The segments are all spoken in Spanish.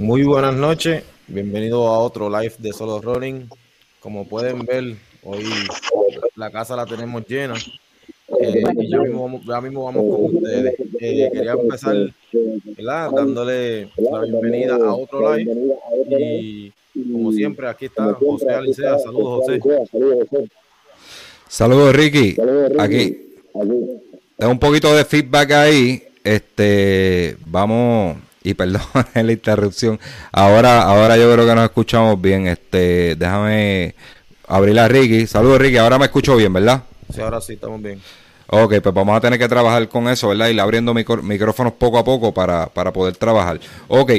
Muy buenas noches, bienvenido a otro live de Solo Running. Como pueden ver, hoy la casa la tenemos llena. Eh, y ya mismo, vamos, ya mismo vamos con ustedes. Eh, quería empezar ¿verdad? dándole la bienvenida a otro live. Y como siempre, aquí está José Alicea. Saludos, José. Saludos, Ricky. Aquí. Es un poquito de feedback ahí. Este, vamos y perdón la interrupción. Ahora, ahora yo creo que nos escuchamos bien. Este, déjame abrir a Ricky. Saludos, Ricky. Ahora me escucho bien, ¿verdad? Sí, ahora sí, estamos bien. Ok, pues vamos a tener que trabajar con eso, ¿verdad? Ir abriendo micrófonos poco a poco para, para poder trabajar. Ok,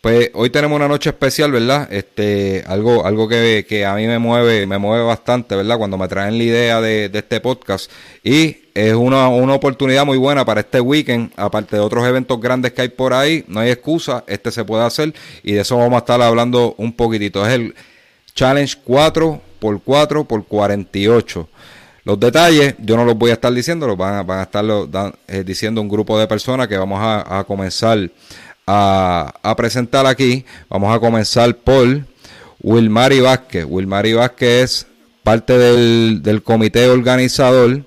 pues hoy tenemos una noche especial, ¿verdad? Este, algo, algo que, que, a mí me mueve, me mueve bastante, ¿verdad? Cuando me traen la idea de, de este podcast. Y es una, una, oportunidad muy buena para este weekend, aparte de otros eventos grandes que hay por ahí, no hay excusa, este se puede hacer y de eso vamos a estar hablando un poquitito. Es el Challenge 4x4 por 48. Los detalles yo no los voy a estar diciendo, los van a, van a estar eh, diciendo un grupo de personas que vamos a, comenzar a, presentar aquí. Vamos a comenzar por Wilmary Vázquez. Wilmary Vázquez es parte del comité organizador.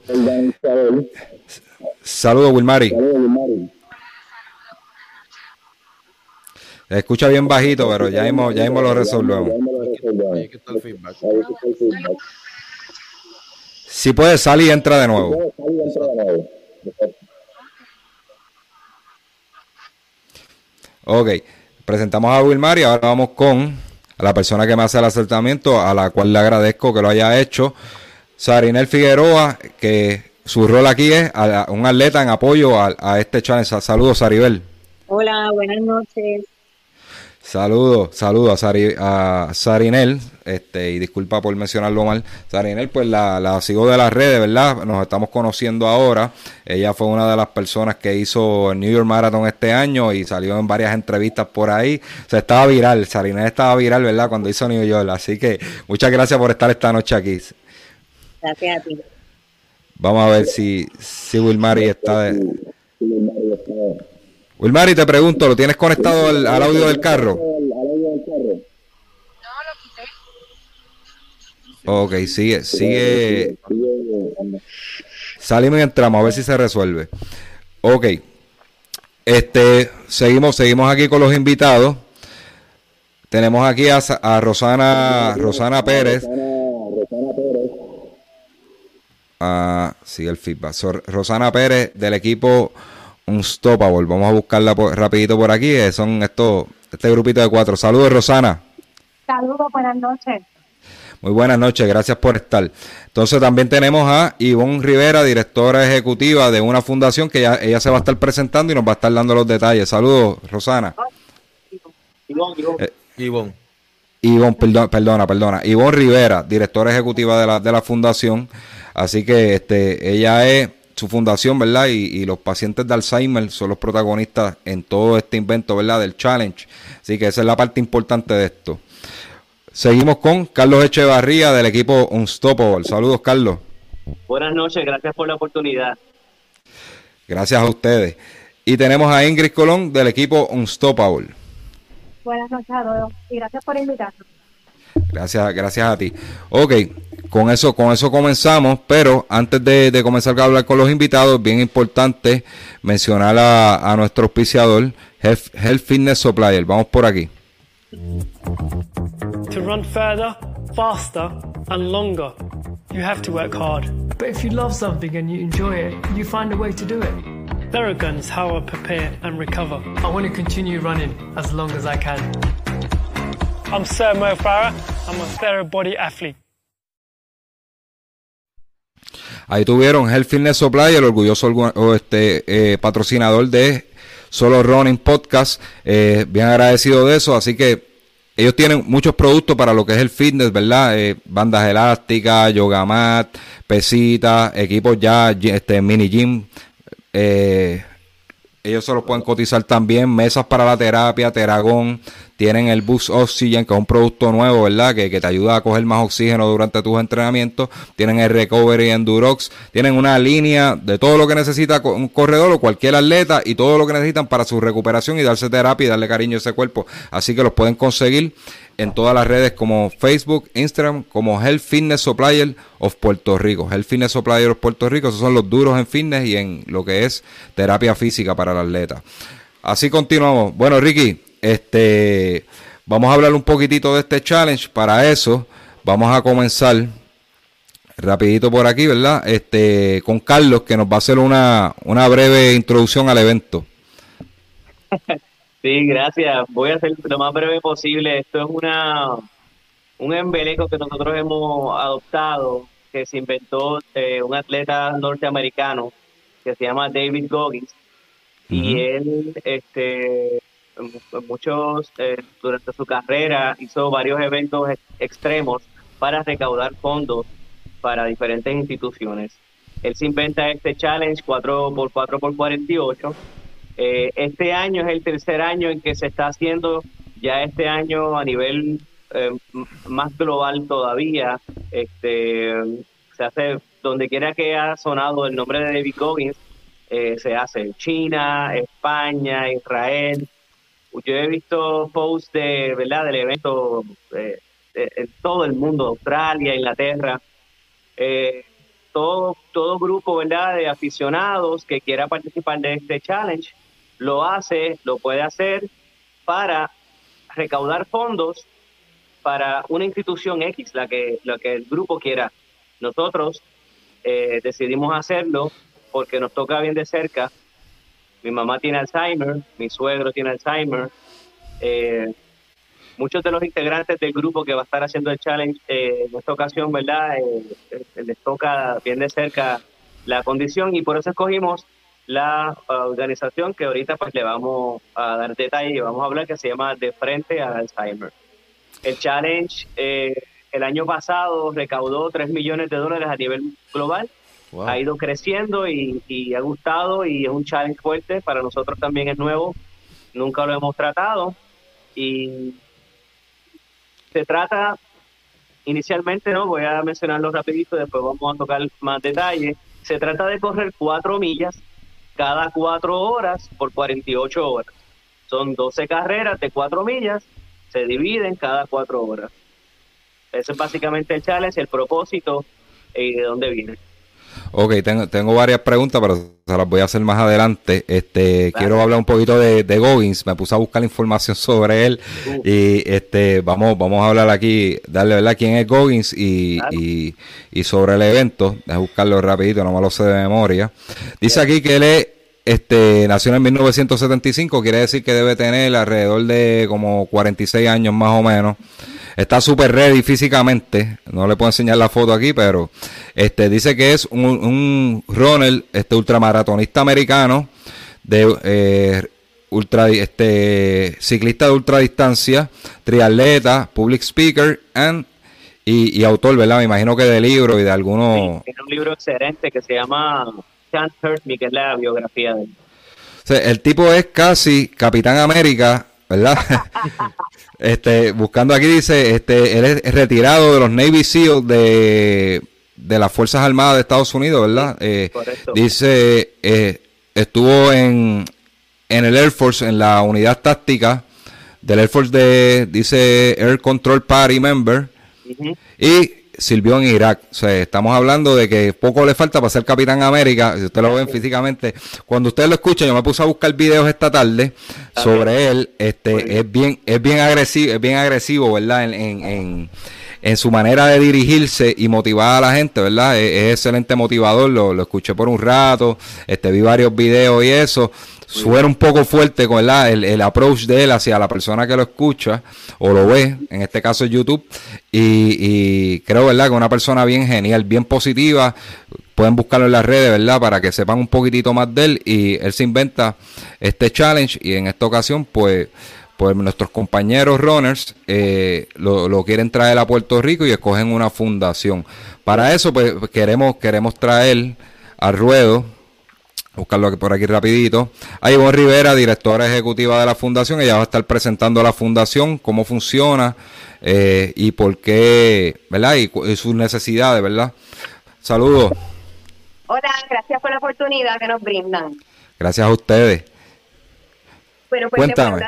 Saludos, Wilmary. escucha bien bajito, pero ya hemos, ya hemos lo resolvemos. Si puede salir, entra de nuevo. Ok, presentamos a Wilmary, ahora vamos con a la persona que me hace el acertamiento, a la cual le agradezco que lo haya hecho. Sarinel Figueroa, que su rol aquí es un atleta en apoyo a, este challenge. Saludos, Saribel. Hola, buenas noches. Saludos, saludos a, Sarinel, este, y disculpa por mencionarlo mal. Sarinel, pues la, la, sigo de las redes, ¿verdad? Nos estamos conociendo ahora. Ella fue una de las personas que hizo el New York Marathon este año y salió en varias entrevistas por ahí. O sea, estaba viral, Sarinel estaba viral, ¿verdad? Cuando hizo New York. Así que muchas gracias por estar esta noche aquí. Gracias a ti. Vamos a ver si, si Wilmary está... De... Wilmary, te pregunto, ¿lo tienes conectado al, audio del carro? Ok, sigue, sigue. Salimos y entramos, a ver si se resuelve. Ok. Este, seguimos, seguimos aquí con los invitados. Tenemos aquí a, a Rosana, Rosana Pérez. Ah, sigue el feedback. Rosana Pérez del equipo Unstoppable. Vamos a buscarla rapidito por aquí. Eh, son estos, este grupito de cuatro. Saludos, Rosana. Saludos, buenas noches. Muy buenas noches, gracias por estar. Entonces también tenemos a Ivonne Rivera, directora ejecutiva de una fundación que ya, ella se va a estar presentando y nos va a estar dando los detalles. Saludos, Rosana. Ivonne, Ivonne. Eh, perdona, perdona, perdona. Ivonne Rivera, directora ejecutiva de la, de la fundación. Así que este, ella es su fundación, ¿verdad? Y, los pacientes de Alzheimer son los protagonistas en todo este invento, ¿verdad? Del challenge. Así que esa es la parte importante de esto. Seguimos con Carlos Echevarría del equipo Unstoppable. Saludos, Carlos. Buenas noches, gracias por la oportunidad. Gracias a ustedes. Y tenemos a Ingrid Colón del equipo Unstoppable. Buenas noches a todos y gracias por invitarnos. Gracias, gracias a ti. Ok, con eso, con eso comenzamos, pero antes de, comenzar a hablar con los invitados, bien importante mencionar a, a nuestro auspiciador, Health, Fitness Supplier. Vamos por aquí. To run further, faster and longer, you have to work hard. But if you love something and you enjoy it, you find a way to do it. Theragun's how I prepare and recover. I want to continue running as long as I can. I'm Sir Mo Farah. I'm a athlete. Ahí tuvieron Health Fitness Supply, el orgulloso este, eh, patrocinador de Solo Running Podcast. Eh, bien agradecido de eso. Así que ellos tienen muchos productos para lo que es el fitness, ¿verdad? Eh, bandas elásticas, yoga mat, pesitas, equipos ya, este mini gym. Eh, ellos se los pueden cotizar también. Mesas para la terapia, Teragón. Tienen el Boost Oxygen, que es un producto nuevo, ¿verdad? Que, que, te ayuda a coger más oxígeno durante tus entrenamientos. Tienen el Recovery Endurox. Tienen una línea de todo lo que necesita un corredor o cualquier atleta y todo lo que necesitan para su recuperación y darse terapia y darle cariño a ese cuerpo. Así que los pueden conseguir en todas las redes como Facebook, Instagram, como Health Fitness Supplier of Puerto Rico. Health Fitness Supplier of Puerto Rico, esos son los duros en fitness y en lo que es terapia física para el atleta. Así continuamos. Bueno, Ricky, este, vamos a hablar un poquitito de este challenge. Para eso, vamos a comenzar rapidito por aquí, ¿verdad? Este, con Carlos, que nos va a hacer una, una breve introducción al evento. Sí, gracias. Voy a hacer lo más breve posible. Esto es una un embeleco que nosotros hemos adoptado, que se inventó eh, un atleta norteamericano que se llama David Goggins. Y él, este, muchos, eh, durante su carrera, hizo varios eventos extremos para recaudar fondos para diferentes instituciones. Él se inventa este challenge 4x4 por 48 eh, este año es el tercer año en que se está haciendo, ya este año a nivel eh, más global todavía, este, se hace donde quiera que haya sonado el nombre de David Goggins, eh, se hace en China, España, Israel. Yo he visto posts de, ¿verdad? del evento en todo el mundo, Australia, Inglaterra. todo, todo grupo ¿verdad? de aficionados que quiera participar de este challenge lo hace, lo puede hacer para recaudar fondos para una institución X, la que, la que el grupo quiera. Nosotros eh, decidimos hacerlo porque nos toca bien de cerca. Mi mamá tiene Alzheimer, mi suegro tiene Alzheimer. Eh, muchos de los integrantes del grupo que va a estar haciendo el challenge eh, en esta ocasión, ¿verdad? les toca bien de cerca la condición y por eso escogimos la organización que ahorita pues le vamos a dar detalle y vamos a hablar que se llama De Frente al Alzheimer. El challenge eh, el año pasado recaudó 3 millones de dólares a nivel global. Ha ido creciendo y, y, ha gustado y es un challenge fuerte. Para nosotros también es nuevo. Nunca lo hemos tratado. Y se trata inicialmente, ¿no? Voy a mencionarlo rapidito, después vamos a tocar más detalles. Se trata de correr cuatro millas cada cuatro horas por 48 horas. Son 12 carreras de cuatro millas, se dividen cada cuatro horas. Ese es básicamente el challenge, el propósito y de dónde viene. Ok, tengo, tengo varias preguntas, pero se las voy a hacer más adelante. Este, quiero hablar un poquito de, de Goggins. Me puse a buscar información sobre él uh. y este, vamos, vamos a hablar aquí, darle verdad quién es Goggins y, y, sobre el evento. Deja buscarlo rapidito, no me lo sé de memoria. Dice aquí que él es este, nació en 1975, quiere decir que debe tener alrededor de como 46 años más o menos. Está súper ready físicamente. No le puedo enseñar la foto aquí, pero este dice que es un, un runner, este ultramaratonista americano de eh, ultra este ciclista de ultradistancia, triatleta, public speaker and y, autor, ¿verdad? Me imagino que de libro y de algunos. Sí, un libro excelente que se llama Can't Hurt Me, que es la biografía de él. el tipo es casi Capitán América ¿verdad? este, buscando aquí dice, este, él es retirado de los Navy SEAL de, de las Fuerzas Armadas de Estados Unidos, ¿verdad? Eh, dice, eh, estuvo en, en el Air Force, en la unidad táctica del Air Force de, dice, Air Control Party Member, y sirvió en Irak. O sea, estamos hablando de que poco le falta para ser Capitán América. Si usted lo ven físicamente, cuando usted lo escucha, yo me puse a buscar videos esta tarde sobre él. Este es bien, es bien agresivo, es bien agresivo, ¿verdad? En, en, en, su manera de dirigirse y motivar a la gente, ¿verdad? Es, excelente motivador. Lo, lo, escuché por un rato, este vi varios videos y eso. Suena un poco fuerte con el, el, approach de él hacia la persona que lo escucha o lo ve, en este caso YouTube, y, y creo, ¿verdad? Que una persona bien genial, bien positiva, pueden buscarlo en las redes, ¿verdad? Para que sepan un poquitito más de él y él se inventa este challenge y en esta ocasión, pues pues nuestros compañeros runners eh, lo, lo, quieren traer a Puerto Rico y escogen una fundación. Para eso, pues queremos, queremos traer al ruedo buscarlo por aquí rapidito. A Ivonne Rivera, directora ejecutiva de la fundación. Ella va a estar presentando la fundación, cómo funciona eh, y por qué, ¿verdad? Y, sus necesidades, ¿verdad? Saludos. Hola, gracias por la oportunidad que nos brindan. Gracias a ustedes. Bueno, pues Cuéntame.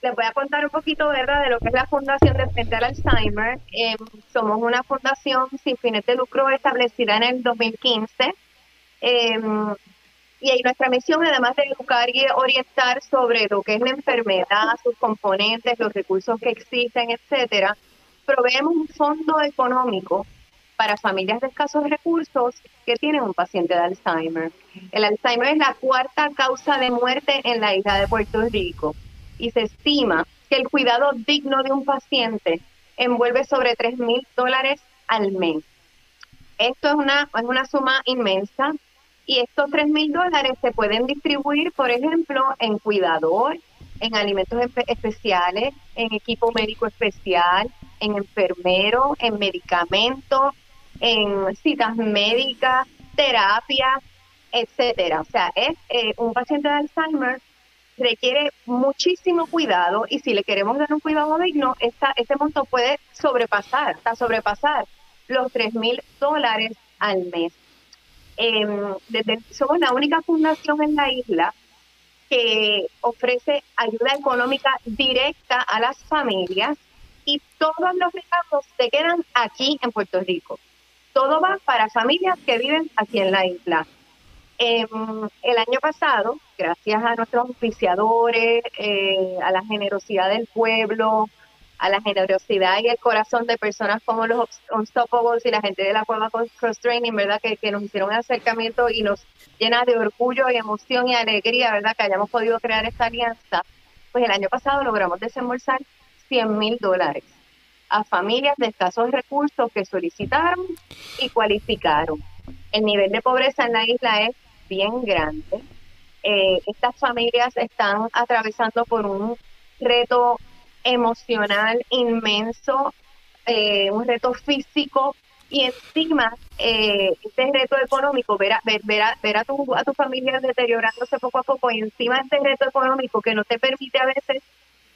Les voy, a contar un poquito, ¿verdad?, de lo que es la Fundación de Frente al Alzheimer. Em, somos una fundación sin fines de lucro establecida en el 2015. Eh, em, y nuestra misión, además de educar y orientar sobre lo que es la enfermedad, sus componentes, los recursos que existen, etcétera, proveemos un fondo económico para familias de escasos recursos que tienen un paciente de Alzheimer. El Alzheimer es la cuarta causa de muerte en la isla de Puerto Rico y se estima que el cuidado digno de un paciente envuelve sobre 3 mil dólares al mes. Esto es una, es una suma inmensa y estos 3 mil dólares se pueden distribuir, por ejemplo, en cuidador, en alimentos especiales, en equipo médico especial, en enfermero, en medicamentos, en citas médicas, terapia, etcétera. O sea, es eh, un paciente de Alzheimer requiere muchísimo cuidado y si le queremos dar un cuidado digno, esta, este monto puede sobrepasar, hasta sobrepasar los 3 mil dólares al mes. Desde, somos la única fundación en la isla que ofrece ayuda económica directa a las familias y todos los recursos se quedan aquí en Puerto Rico. Todo va para familias que viven aquí en la isla. Em, el año pasado, gracias a nuestros oficiadores, eh, a la generosidad del pueblo, a la generosidad y el corazón de personas como los Unstoppables y la gente de la Cueva Cross Training, ¿verdad? Que, que nos hicieron un acercamiento y nos llena de orgullo y emoción y alegría, ¿verdad? Que hayamos podido crear esta alianza. Pues el año pasado logramos desembolsar 100 mil dólares a familias de escasos recursos que solicitaron y cualificaron. El nivel de pobreza en la isla es bien grande. Eh, estas familias están atravesando por un reto emocional inmenso, eh, un reto físico y encima eh, este reto económico, ver a, ver, ver, a, ver a, tu, a tu familia deteriorándose poco a poco y encima este reto económico que no te permite a veces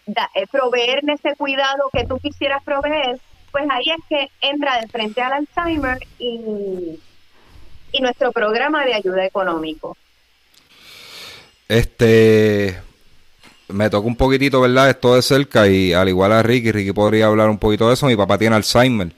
eh, proveerle ese cuidado que tú quisieras proveer, pues ahí es que entra de frente al Alzheimer y, y nuestro programa de ayuda económico. Este, me tocó un poquitito, ¿verdad? Esto de cerca y al igual a Ricky, Ricky podría hablar un poquito de eso. Mi papá tiene Alzheimer.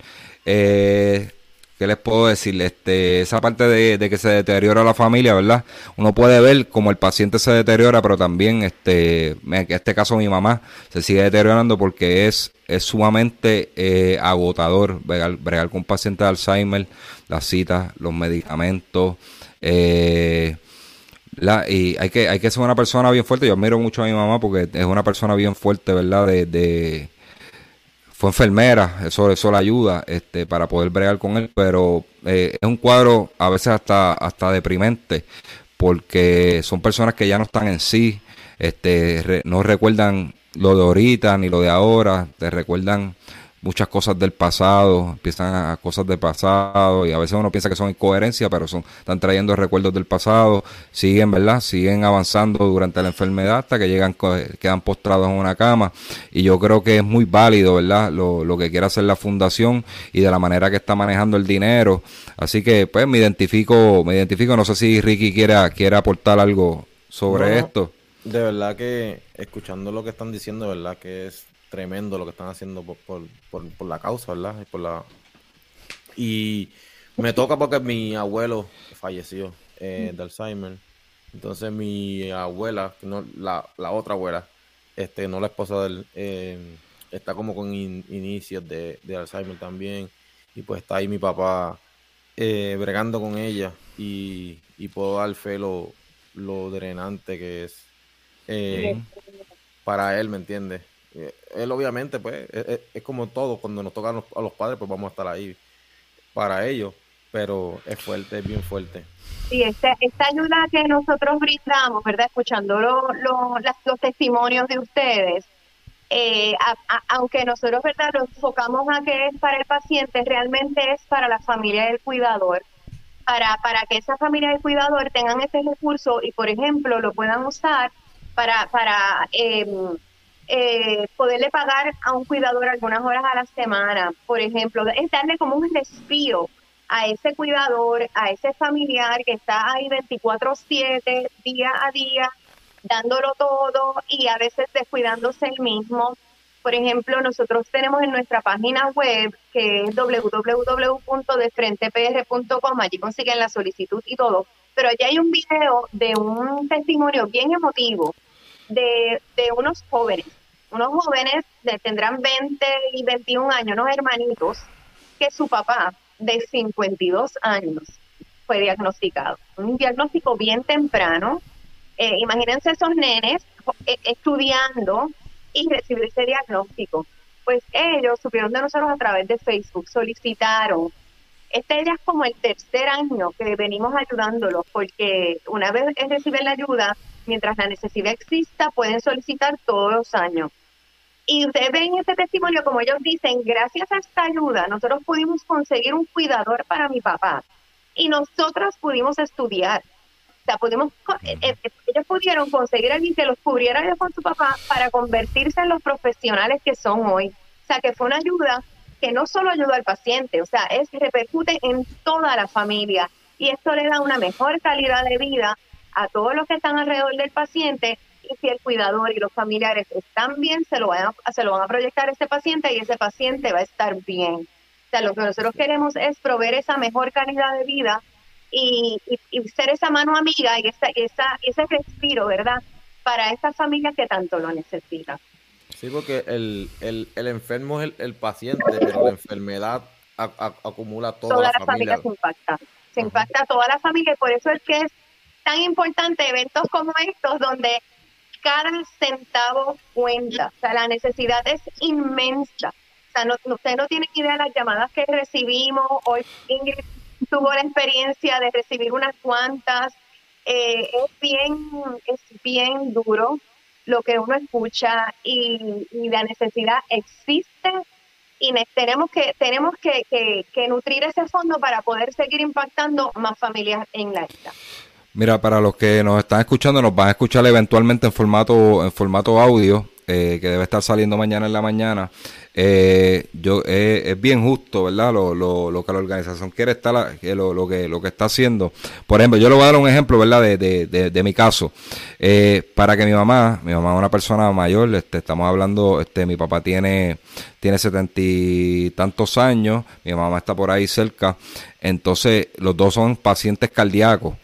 Eh, ¿Qué les puedo decir? Este, esa parte de, que se deteriora la familia, ¿verdad? Uno puede ver como el paciente se deteriora, pero también, este, en este caso mi mamá se sigue deteriorando porque es, es sumamente eh, agotador bregar, bregar, con un paciente de Alzheimer, las citas, los medicamentos, eh, la, y hay que, hay que ser una persona bien fuerte. Yo admiro mucho a mi mamá porque es una persona bien fuerte, ¿verdad? De, fue enfermera, eso, eso la ayuda este, para poder bregar con él, pero eh, es un cuadro a veces hasta, hasta deprimente porque son personas que ya no están en sí, este, no recuerdan lo de ahorita ni lo de ahora, te recuerdan muchas cosas del pasado, empiezan a cosas del pasado y a veces uno piensa que son incoherencias, pero son están trayendo recuerdos del pasado, siguen, ¿verdad? Siguen avanzando durante la enfermedad hasta que llegan quedan postrados en una cama y yo creo que es muy válido, ¿verdad? Lo, lo que quiere hacer la fundación y de la manera que está manejando el dinero. Así que pues me identifico, me identifico, no sé si Ricky quiera quiere aportar algo sobre esto. De verdad que escuchando lo que están diciendo, verdad que es tremendo lo que están haciendo por, por, por, la causa, ¿verdad? Y, por la... y me toca porque mi abuelo falleció eh, de Alzheimer. Entonces mi abuela, no, la, la otra abuela, este, no la esposa de él, eh, está como con inicios de, de, Alzheimer también. Y pues está ahí mi papá eh, bregando con ella y, y puedo dar fe lo, lo drenante que es eh, para él, ¿me entiendes? Eh, él obviamente, pues, es, como todo, cuando nos toca a los, padres, pues vamos a estar ahí para ellos, pero es fuerte, es bien fuerte. Sí, esta, esta ayuda que nosotros brindamos, ¿verdad? Escuchando los testimonios de ustedes, eh, aunque nosotros verdad lo enfocamos a que es para el paciente, realmente es para la familia del cuidador, para, para que esa familia del cuidador tengan ese recurso y, por ejemplo, lo puedan usar para, para em, eh, poderle pagar a un cuidador algunas horas a la semana, por ejemplo, es darle como un respiro a ese cuidador, a ese familiar que está ahí 24/7, día a día, dándolo todo y a veces descuidándose el mismo. Por ejemplo, nosotros tenemos en nuestra página web, que es www.defrentepr.com, allí consiguen la solicitud y todo, pero allí hay un video de un testimonio bien emotivo de, de unos jóvenes, unos jóvenes de, tendrán 20 y 21 años, unos hermanitos, que su papá de 52 años fue diagnosticado. Un diagnóstico bien temprano, eh, imagínense esos nenes eh, estudiando y recibir ese diagnóstico. Pues ellos supieron de nosotros a través de Facebook, solicitaron. Este es como el tercer año que venimos ayudándolos, porque una vez reciben la ayuda, mientras la necesidad exista, pueden solicitar todos los años. Y ustedes ven este testimonio, como ellos dicen, gracias a esta ayuda, nosotros pudimos conseguir un cuidador para mi papá y nosotros pudimos estudiar. O sea, pudimos, eh, eh, ellos pudieron conseguir a alguien que los cubriera con su papá para convertirse en los profesionales que son hoy. O sea, que fue una ayuda que no solo ayuda al paciente, o sea, es repercute en toda la familia y esto le da una mejor calidad de vida a todos los que están alrededor del paciente y si el cuidador y los familiares están bien, se lo van a, se lo van a proyectar a ese paciente y ese paciente va a estar bien. O sea, lo que nosotros queremos es proveer esa mejor calidad de vida y, ser esa mano amiga y, esa, esa, ese respiro, ¿verdad? Para esas familias que tanto lo necesitan. Sí, porque el, el, el enfermo es el, paciente, pero la enfermedad acumula toda, toda la, familia. se impacta. Se impacta a toda la familia y por eso es que es tan importante eventos como estos donde cada centavo cuenta. O sea, la necesidad es inmensa. O sea, no, ustedes no tienen idea de las llamadas que recibimos. Hoy Ingrid tuvo la experiencia de recibir unas cuantas. Eh, es bien, es bien duro lo que uno escucha y, la necesidad existe y tenemos que tenemos que, que, nutrir ese fondo para poder seguir impactando más familias en la isla. Mira, para los que nos están escuchando, nos van a escuchar eventualmente en formato en formato audio, eh, que debe estar saliendo mañana en la mañana. Eh, yo eh, es bien justo, ¿verdad? Lo, lo, lo que la organización quiere estar, lo, lo, que lo que está haciendo. Por ejemplo, yo le voy a dar un ejemplo, ¿verdad? De, de, de, mi caso. Eh, para que mi mamá, mi mamá es una persona mayor, este, estamos hablando, este, mi papá tiene tiene setenta y tantos años, mi mamá está por ahí cerca, entonces los dos son pacientes cardíacos.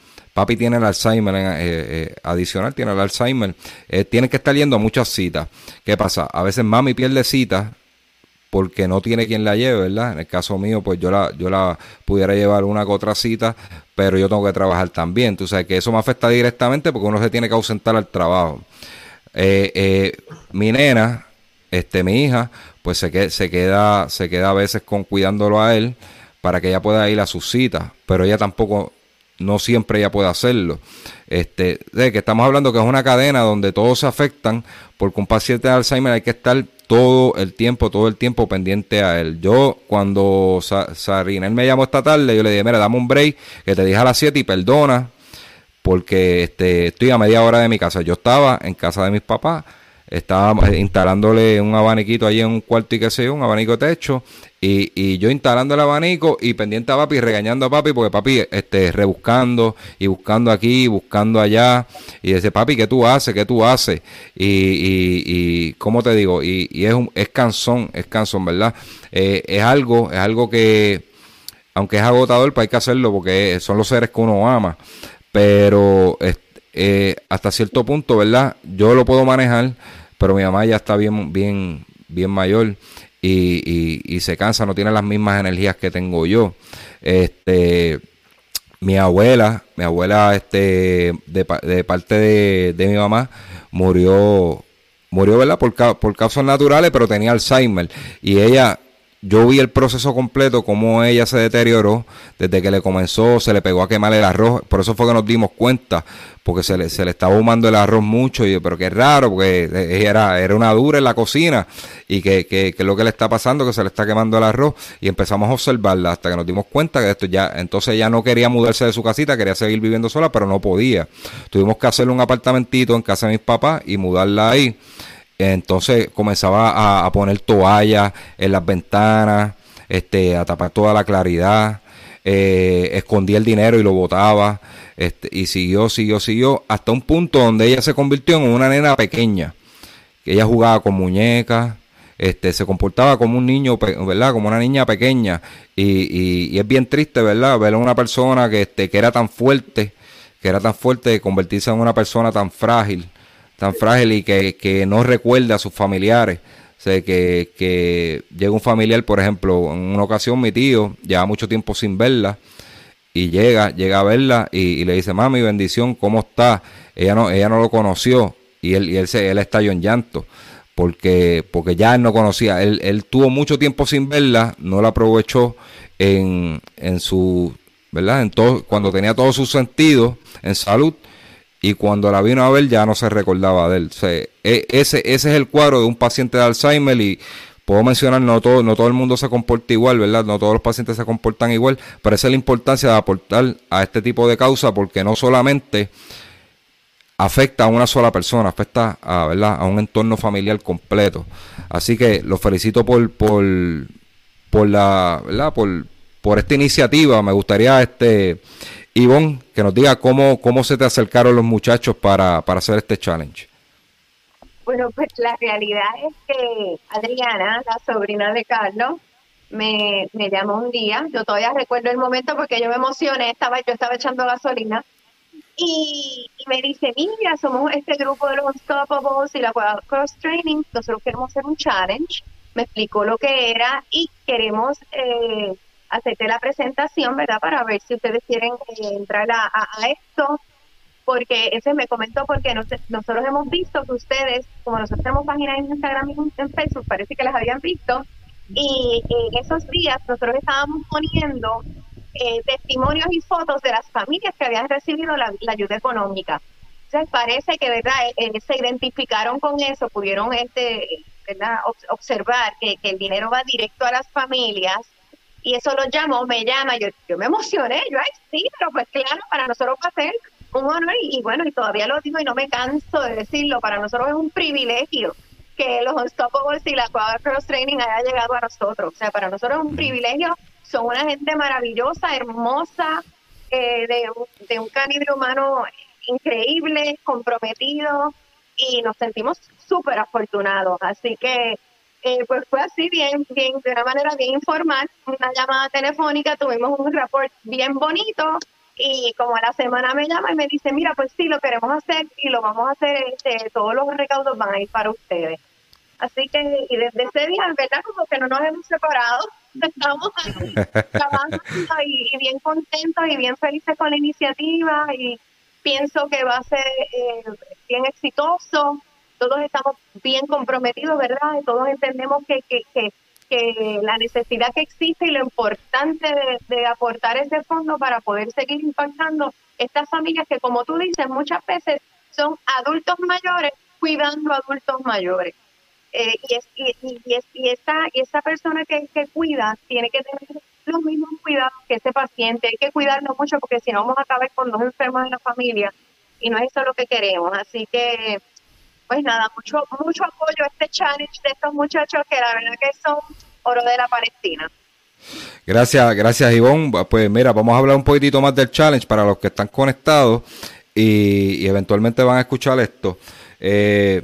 Papi tiene el Alzheimer eh, eh, adicional, tiene el Alzheimer. Eh, tiene que estar yendo a muchas citas. ¿Qué pasa? A veces mami pierde citas porque no tiene quien la lleve, ¿verdad? En el caso mío, pues yo la, yo la pudiera llevar una que otra cita, pero yo tengo que trabajar también. Tú sabes que eso me afecta directamente porque uno se tiene que ausentar al trabajo. Mi nena, este, mi hija, pues se, se, queda, se queda a veces con cuidándolo a él para que ella pueda ir a sus citas, pero ella tampoco, no siempre ella puede hacerlo. Este, de que estamos hablando que es una cadena donde todos se afectan, porque un paciente de Alzheimer hay que estar todo el tiempo, todo el tiempo pendiente a él. Yo, cuando Sarinel me llamó esta tarde, yo le dije, mira, dame un break, que te dije a las 7 y perdona, porque este, estoy a media hora de mi casa. Yo estaba en casa de mis papás estaba eh, instalándole un abaniquito allí en un cuarto y qué sé yo, un abanico techo, y, y yo instalando el abanico y pendiente a papi, regañando a papi, porque papi, este, rebuscando y buscando aquí, buscando allá, y dice, papi, ¿qué tú haces? ¿Qué tú haces? Y, y, y ¿cómo te digo? Y, y es, un, es cansón, es cansón, ¿verdad? Eh, es algo, es algo que, aunque es agotador, pues hay que hacerlo porque son los seres que uno ama, pero eh, hasta cierto punto, ¿verdad? Yo lo puedo manejar pero mi mamá ya está bien, bien, bien mayor y, se cansa, no tiene las mismas energías que tengo yo. Este, mi abuela, mi abuela este, de, parte de, de, mi mamá, murió, murió ¿verdad? Por, por causas naturales, pero tenía Alzheimer. Y ella yo vi el proceso completo, cómo ella se deterioró desde que le comenzó, se le pegó a quemar el arroz. Por eso fue que nos dimos cuenta, porque se le, se le estaba humando el arroz mucho. Y pero qué raro, porque era, era una dura en la cocina. Y que, que, que, lo que le está pasando, que se le está quemando el arroz. Y empezamos a observarla hasta que nos dimos cuenta que esto ya. Entonces ella no quería mudarse de su casita, quería seguir viviendo sola, pero no podía. Tuvimos que hacerle un apartamentito en casa de mis papás y mudarla ahí. Entonces comenzaba a, poner toallas en las ventanas, este, a tapar toda la claridad, eh, escondía el dinero y lo botaba, este, y siguió, siguió, siguió, hasta un punto donde ella se convirtió en una nena pequeña, que ella jugaba con muñecas, este, se comportaba como un niño, ¿verdad? Como una niña pequeña, y, y, es bien triste, ¿verdad? Ver a una persona que, este, que era tan fuerte, que era tan fuerte de convertirse en una persona tan frágil tan frágil y que, que no recuerda a sus familiares. O sea, que, que llega un familiar, por ejemplo, en una ocasión mi tío lleva mucho tiempo sin verla y llega, llega a verla y, le dice, mami, bendición, ¿cómo está? Ella no, ella no lo conoció y él, y él, se, él estalló en llanto porque, porque ya él no conocía, él, él tuvo mucho tiempo sin verla, no la aprovechó en, en su, ¿verdad? En todo, cuando tenía todos sus sentidos en salud y cuando la vino a ver ya no se recordaba de él. E, ese, es el cuadro de un paciente de Alzheimer y puedo mencionar, no todo, no todo el mundo se comporta igual, ¿verdad? No todos los pacientes se comportan igual, pero esa es la importancia de aportar a este tipo de causa porque no solamente afecta a una sola persona, afecta a, ¿verdad? a un entorno familiar completo. Así que los felicito por, por, por la, ¿verdad? Por, por esta iniciativa. Me gustaría este Ivonne, que nos diga cómo, cómo se te acercaron los muchachos para, para hacer este challenge. Bueno, pues la realidad es que Adriana, la sobrina de Carlos, me, me llamó un día, yo todavía recuerdo el momento porque yo me emocioné, estaba, yo estaba echando gasolina, y, me dice, mira, somos este grupo de los Unstoppables y la Cross Training, nosotros queremos hacer un challenge, me explicó lo que era y queremos eh, hacerte la presentación, ¿verdad? Para ver si ustedes quieren eh, entrar a, esto, porque ese me comentó porque nosotros hemos visto que ustedes, como nosotros tenemos páginas en Instagram y en Facebook, parece que las habían visto, y en esos días nosotros estábamos poniendo eh, testimonios y fotos de las familias que habían recibido la, ayuda económica. Entonces parece que verdad eh, se identificaron con eso, pudieron este, ¿verdad? observar que el dinero va directo a las familias y eso lo llamó, me llama, yo, yo me emocioné, yo, ay, sí, pero pues claro, para nosotros va a ser un honor y, bueno, y todavía lo digo y no me canso de decirlo, para nosotros es un privilegio que los Unstoppables y la Quad Cross Training haya llegado a nosotros, o sea, para nosotros es un privilegio, son una gente maravillosa, hermosa, eh, de, de un calibre humano increíble, comprometido y nos sentimos súper afortunados, así que eh, pues fue así, bien, bien, de una manera bien informal, una llamada telefónica, tuvimos un report bien bonito y como a la semana me llama y me dice, mira, pues sí, lo queremos hacer y lo vamos a hacer, este, todos los recaudos van a ir para ustedes. Así que, y desde ese día, verdad, como que no nos hemos separado, estamos trabajando y, bien contentos y bien felices con la iniciativa y pienso que va a ser eh, bien exitoso todos estamos bien comprometidos, ¿verdad? Todos entendemos que, que, que, la necesidad que existe y lo importante de, aportar ese fondo para poder seguir impactando estas familias que, como tú dices, muchas veces son adultos mayores cuidando adultos mayores. Eh, y, es, y, y, es, y, esa, y esa persona que, que cuida tiene que tener los mismos cuidados que ese paciente. Hay que cuidarlo mucho porque si no vamos a acabar con dos enfermos en la familia y no es eso lo que queremos. Así que pues nada, mucho, mucho apoyo a este challenge de estos muchachos que la verdad que son oro de la Palestina. Gracias, gracias Ivonne. Pues mira, vamos a hablar un poquitito más del challenge para los que están conectados y, eventualmente van a escuchar esto. Eh,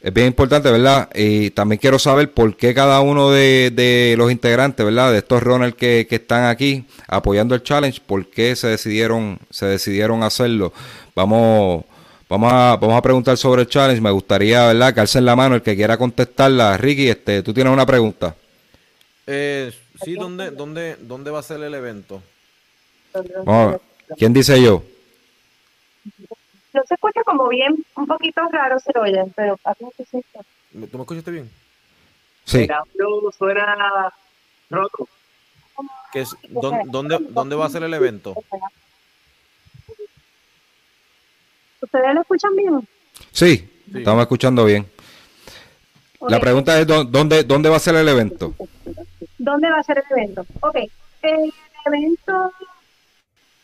es bien importante, ¿verdad? Y también quiero saber por qué cada uno de, los integrantes, ¿verdad? De estos runners que, que, están aquí apoyando el challenge, por qué se decidieron, se decidieron hacerlo. Vamos, Vamos a, vamos a preguntar sobre el challenge. Me gustaría, ¿verdad? Que en la mano el que quiera contestarla. Ricky, este, tú tienes una pregunta. Eh, sí, ¿dónde, dónde, ¿dónde va a ser el evento? ¿Quién dice yo? No se escucha como bien, un poquito raro se oye, pero a mí sí. ¿Tú me escuchaste bien? Sí. El audio suena roto. ¿Qué es, dónde, ¿Dónde va a ser el evento? ¿Ustedes lo escuchan bien? Sí, estamos escuchando bien. La pregunta es, ¿dónde, ¿dónde va a ser el evento? ¿Dónde va a ser el evento? Ok, el evento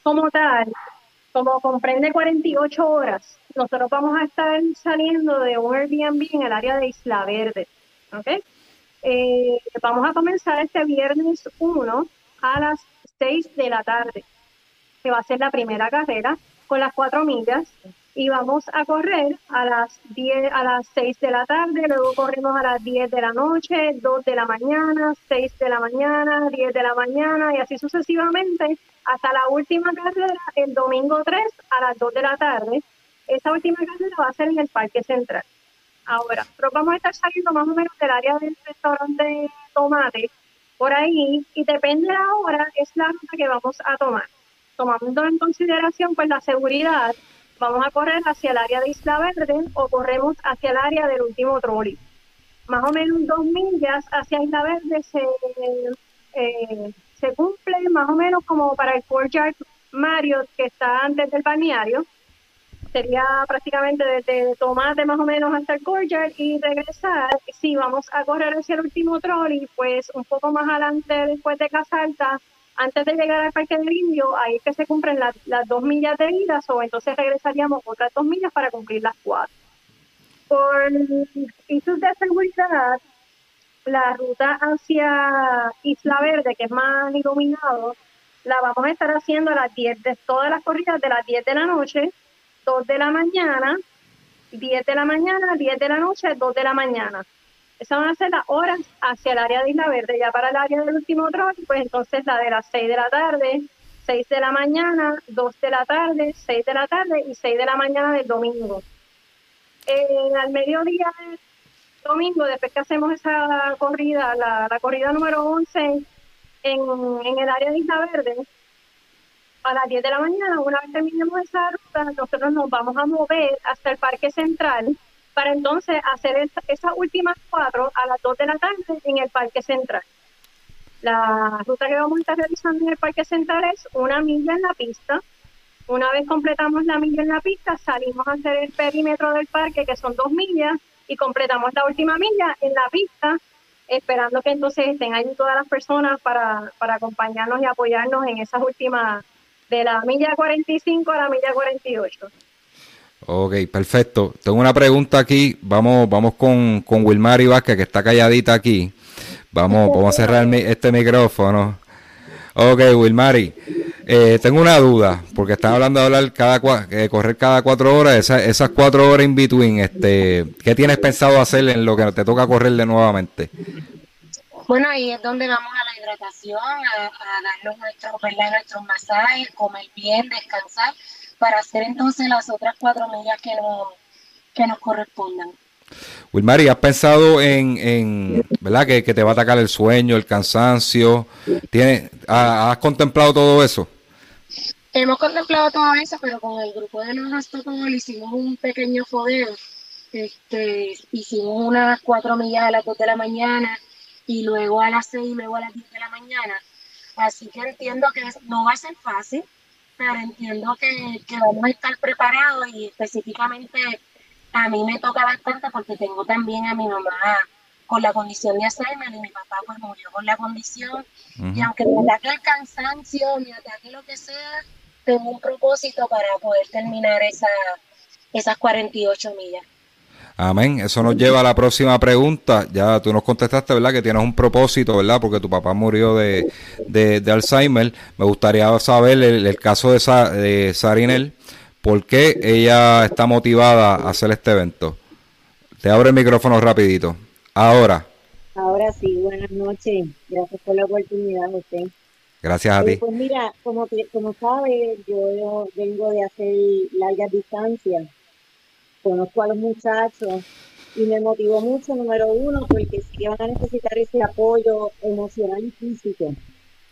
como tal, como comprende 48 horas, nosotros vamos a estar saliendo de un Airbnb en el área de Isla Verde. ¿ok? Eh, vamos a comenzar este viernes 1 a las 6 de la tarde, que va a ser la primera carrera con las cuatro millas y vamos a correr a las 10, a las 6 de la tarde, luego corremos a las 10 de la noche, 2 de la mañana, 6 de la mañana, 10 de la mañana y así sucesivamente hasta la última carrera el domingo 3 a las 2 de la tarde. Esa última carrera va a ser en el Parque Central. Ahora, nosotros vamos a estar saliendo más o menos del área del restaurante Tomate, por ahí, y depende de la hora, es la ruta que vamos a tomar. Tomando en consideración pues la seguridad, vamos a correr hacia el área de Isla Verde o corremos hacia el área del último trolley. Más o menos dos millas hacia Isla Verde se, eh, cumple más o menos como para el Courtyard Marriott que está antes del balneario. Sería prácticamente desde Tomate más o menos hasta el Courtyard y regresar. Si vamos a correr hacia el último trolley, pues un poco más adelante después de Casa Alta, antes de llegar al Parque del Indio, ahí es que se cumplen las, dos millas de ida, o entonces regresaríamos otras dos millas para cumplir las cuatro. Por issues de seguridad, la ruta hacia Isla Verde, que es más iluminado, la vamos a estar haciendo a las 10 de todas las corridas de las 10 de la noche, 2 de la mañana, 10 de la mañana, 10 de la noche, 2 de la mañana. Esas van a ser las horas hacia el área de Isla Verde. Ya para el área del último troll, pues entonces la de las 6 de la tarde, 6 de la mañana, 2 de la tarde, 6 de la tarde y 6 de la mañana del domingo. Eh, al mediodía del domingo, después que hacemos esa corrida, la, corrida número 11 en, en el área de Isla Verde, a las 10 de la mañana, una vez terminemos esa ruta, nosotros nos vamos a mover hasta el Parque Central para entonces hacer esas últimas cuatro a las 2 de la tarde en el Parque Central. La ruta que vamos a estar realizando en el Parque Central es una milla en la pista. Una vez completamos la milla en la pista, salimos a hacer el perímetro del parque, que son dos millas, y completamos la última milla en la pista, esperando que entonces estén ahí todas las personas para, para acompañarnos y apoyarnos en esas últimas, de la milla 45 a la milla 48. Ok, perfecto. Tengo una pregunta aquí. Vamos, vamos con, con Wilmary Vázquez, que está calladita aquí. Vamos, vamos a cerrar este micrófono. Ok, Wilmary, eh, tengo una duda, porque están hablando de hablar cada eh, correr cada cuatro horas, esas cuatro horas in between, este, ¿qué tienes pensado hacer en lo que te toca correrle nuevamente? Bueno, ahí es donde vamos a la hidratación, a, darnos nuestros masajes, comer bien, descansar para hacer entonces las otras cuatro millas que nos, que nos correspondan. Wilmary, ¿has pensado en, en verdad que, te va a atacar el sueño, el cansancio? ¿Tienes, ¿Has contemplado todo eso? Hemos contemplado todo eso, pero con el grupo de los le hicimos un pequeño fodeo. Este, hicimos unas cuatro millas a las dos de la mañana y luego a las seis y luego a las diez de la mañana. Así que entiendo que no va a ser fácil, pero entiendo que, vamos a estar preparados y específicamente a mí me toca bastante porque tengo también a mi mamá con la condición de Alzheimer y mi papá pues murió con la condición y aunque me ataque el cansancio, me ataque lo que sea, tengo un propósito para poder terminar esa, esas 48 millas. Amén. Eso nos lleva a la próxima pregunta. Ya tú nos contestaste, ¿verdad? Que tienes un propósito, ¿verdad? Porque tu papá murió de, de, Alzheimer. Me gustaría saber el, caso de, de Sarinel. ¿Por qué ella está motivada a hacer este evento? Te abro el micrófono rapidito. Ahora. Ahora sí, buenas noches. Gracias por la oportunidad, José. Gracias a eh, ti. Pues mira, como, como sabes, yo vengo de hacer largas distancias conozco a los muchachos y me motivó mucho, número uno, porque si van a necesitar ese apoyo emocional y físico.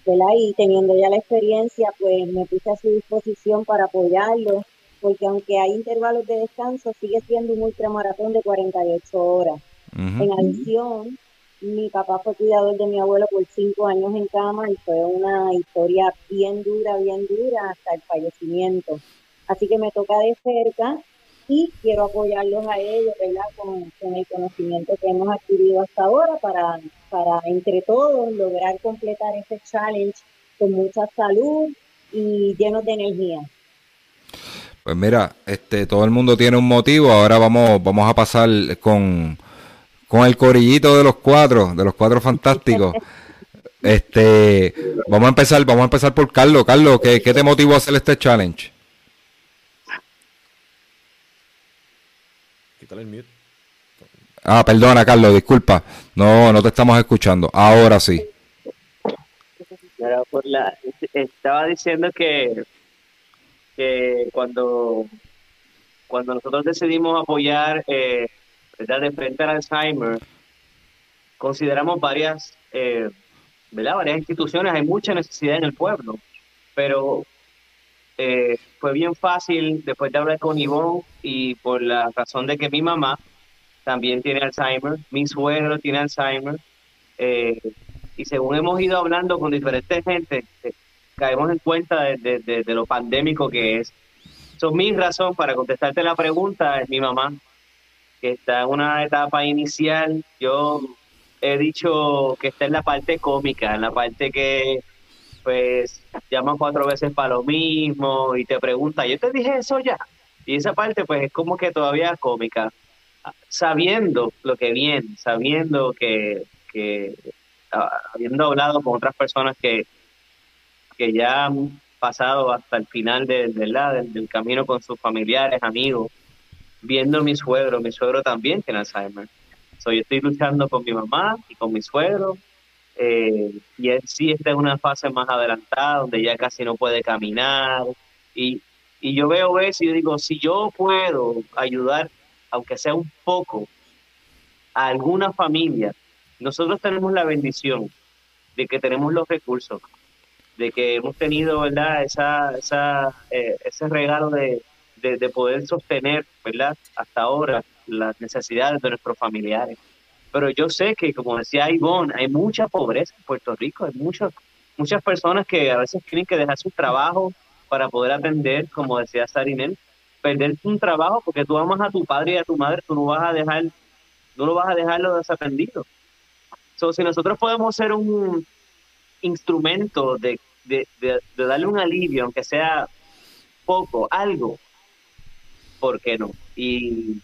¿verdad? Y teniendo ya la experiencia, pues me puse a su disposición para apoyarlo, porque aunque hay intervalos de descanso, sigue siendo un ultramaratón de 48 horas. En adición, mi papá fue cuidador de mi abuelo por cinco años en cama y fue una historia bien dura, bien dura hasta el fallecimiento. Así que me toca de cerca y quiero apoyarlos a ellos, ¿verdad? Con, el conocimiento que hemos adquirido hasta ahora para, para entre todos lograr completar ese challenge con mucha salud y llenos de energía. Pues mira, este, todo el mundo tiene un motivo. Ahora vamos, vamos a pasar con, con el corillito de los cuatro, de los cuatro fantásticos. Este, vamos a empezar, vamos a empezar por Carlos. Carlos, ¿qué, qué te motivó a hacer este challenge? Ah, perdona, Carlos, disculpa. No, no te estamos escuchando. Ahora sí. estaba diciendo que, que cuando, cuando nosotros decidimos apoyar eh, de frente al Alzheimer, consideramos varias, eh, ¿verdad? varias instituciones, hay mucha necesidad en el pueblo, pero eh, fue bien fácil después de hablar con Ivonne y por la razón de que mi mamá también tiene Alzheimer, mi suegro tiene Alzheimer, eh, y según hemos ido hablando con diferentes gente, eh, caemos en cuenta de, de, lo pandémico que es. Son mi razón para contestarte la pregunta, es mi mamá, que está en una etapa inicial. Yo he dicho que está en la parte cómica, en la parte que pues llaman cuatro veces para lo mismo y te pregunta, yo te dije eso ya. Y esa parte pues es como que todavía cómica, sabiendo lo que viene, sabiendo que, que habiendo hablado con otras personas que, que ya han pasado hasta el final de, del, del camino con sus familiares, amigos, viendo a mi suegro, mi suegro también tiene Alzheimer. So, yo estoy luchando con mi mamá y con mi suegro, eh, y él sí está en una fase más adelantada, donde ya casi no puede caminar. Y, y yo veo eso y yo digo, si yo puedo ayudar, aunque sea un poco, a alguna familia, nosotros tenemos la bendición de que tenemos los recursos, de que hemos tenido, ¿verdad?, esa, esa, eh, ese regalo de, de, de, poder sostener, ¿verdad?, hasta ahora las necesidades de nuestros familiares. Pero yo sé que, como decía Ivonne, hay mucha pobreza en Puerto Rico, hay muchas muchas personas que a veces tienen que dejar su trabajo para poder atender, como decía Sarinel, perder un trabajo porque tú amas a tu padre y a tu madre, tú no vas a dejar, no lo vas a dejarlo desatendido. So, si nosotros podemos ser un instrumento de, de, de, de darle un alivio, aunque sea poco, algo, ¿por qué no? Y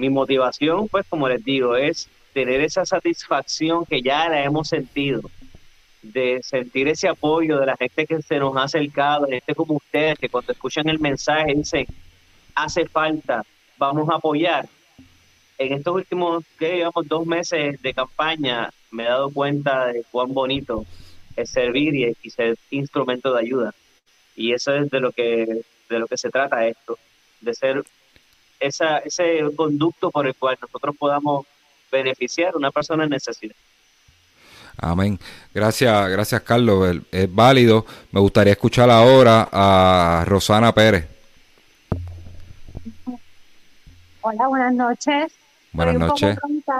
mi motivación, pues como les digo, es tener esa satisfacción que ya la hemos sentido, de sentir ese apoyo de la gente que se nos ha acercado, gente como ustedes, que cuando escuchan el mensaje dicen, hace falta, vamos a apoyar. En estos últimos, que digamos, dos meses de campaña, me he dado cuenta de cuán bonito es servir y, y ser instrumento de ayuda. Y eso es de lo que, de lo que se trata esto, de ser esa, ese conducto por el cual nosotros podamos beneficiar a una persona en necesidad. Amén. Gracias, gracias Carlos. Es válido. Me gustaría escuchar ahora a Rosana Pérez. Hola, buenas noches. Buenas noches.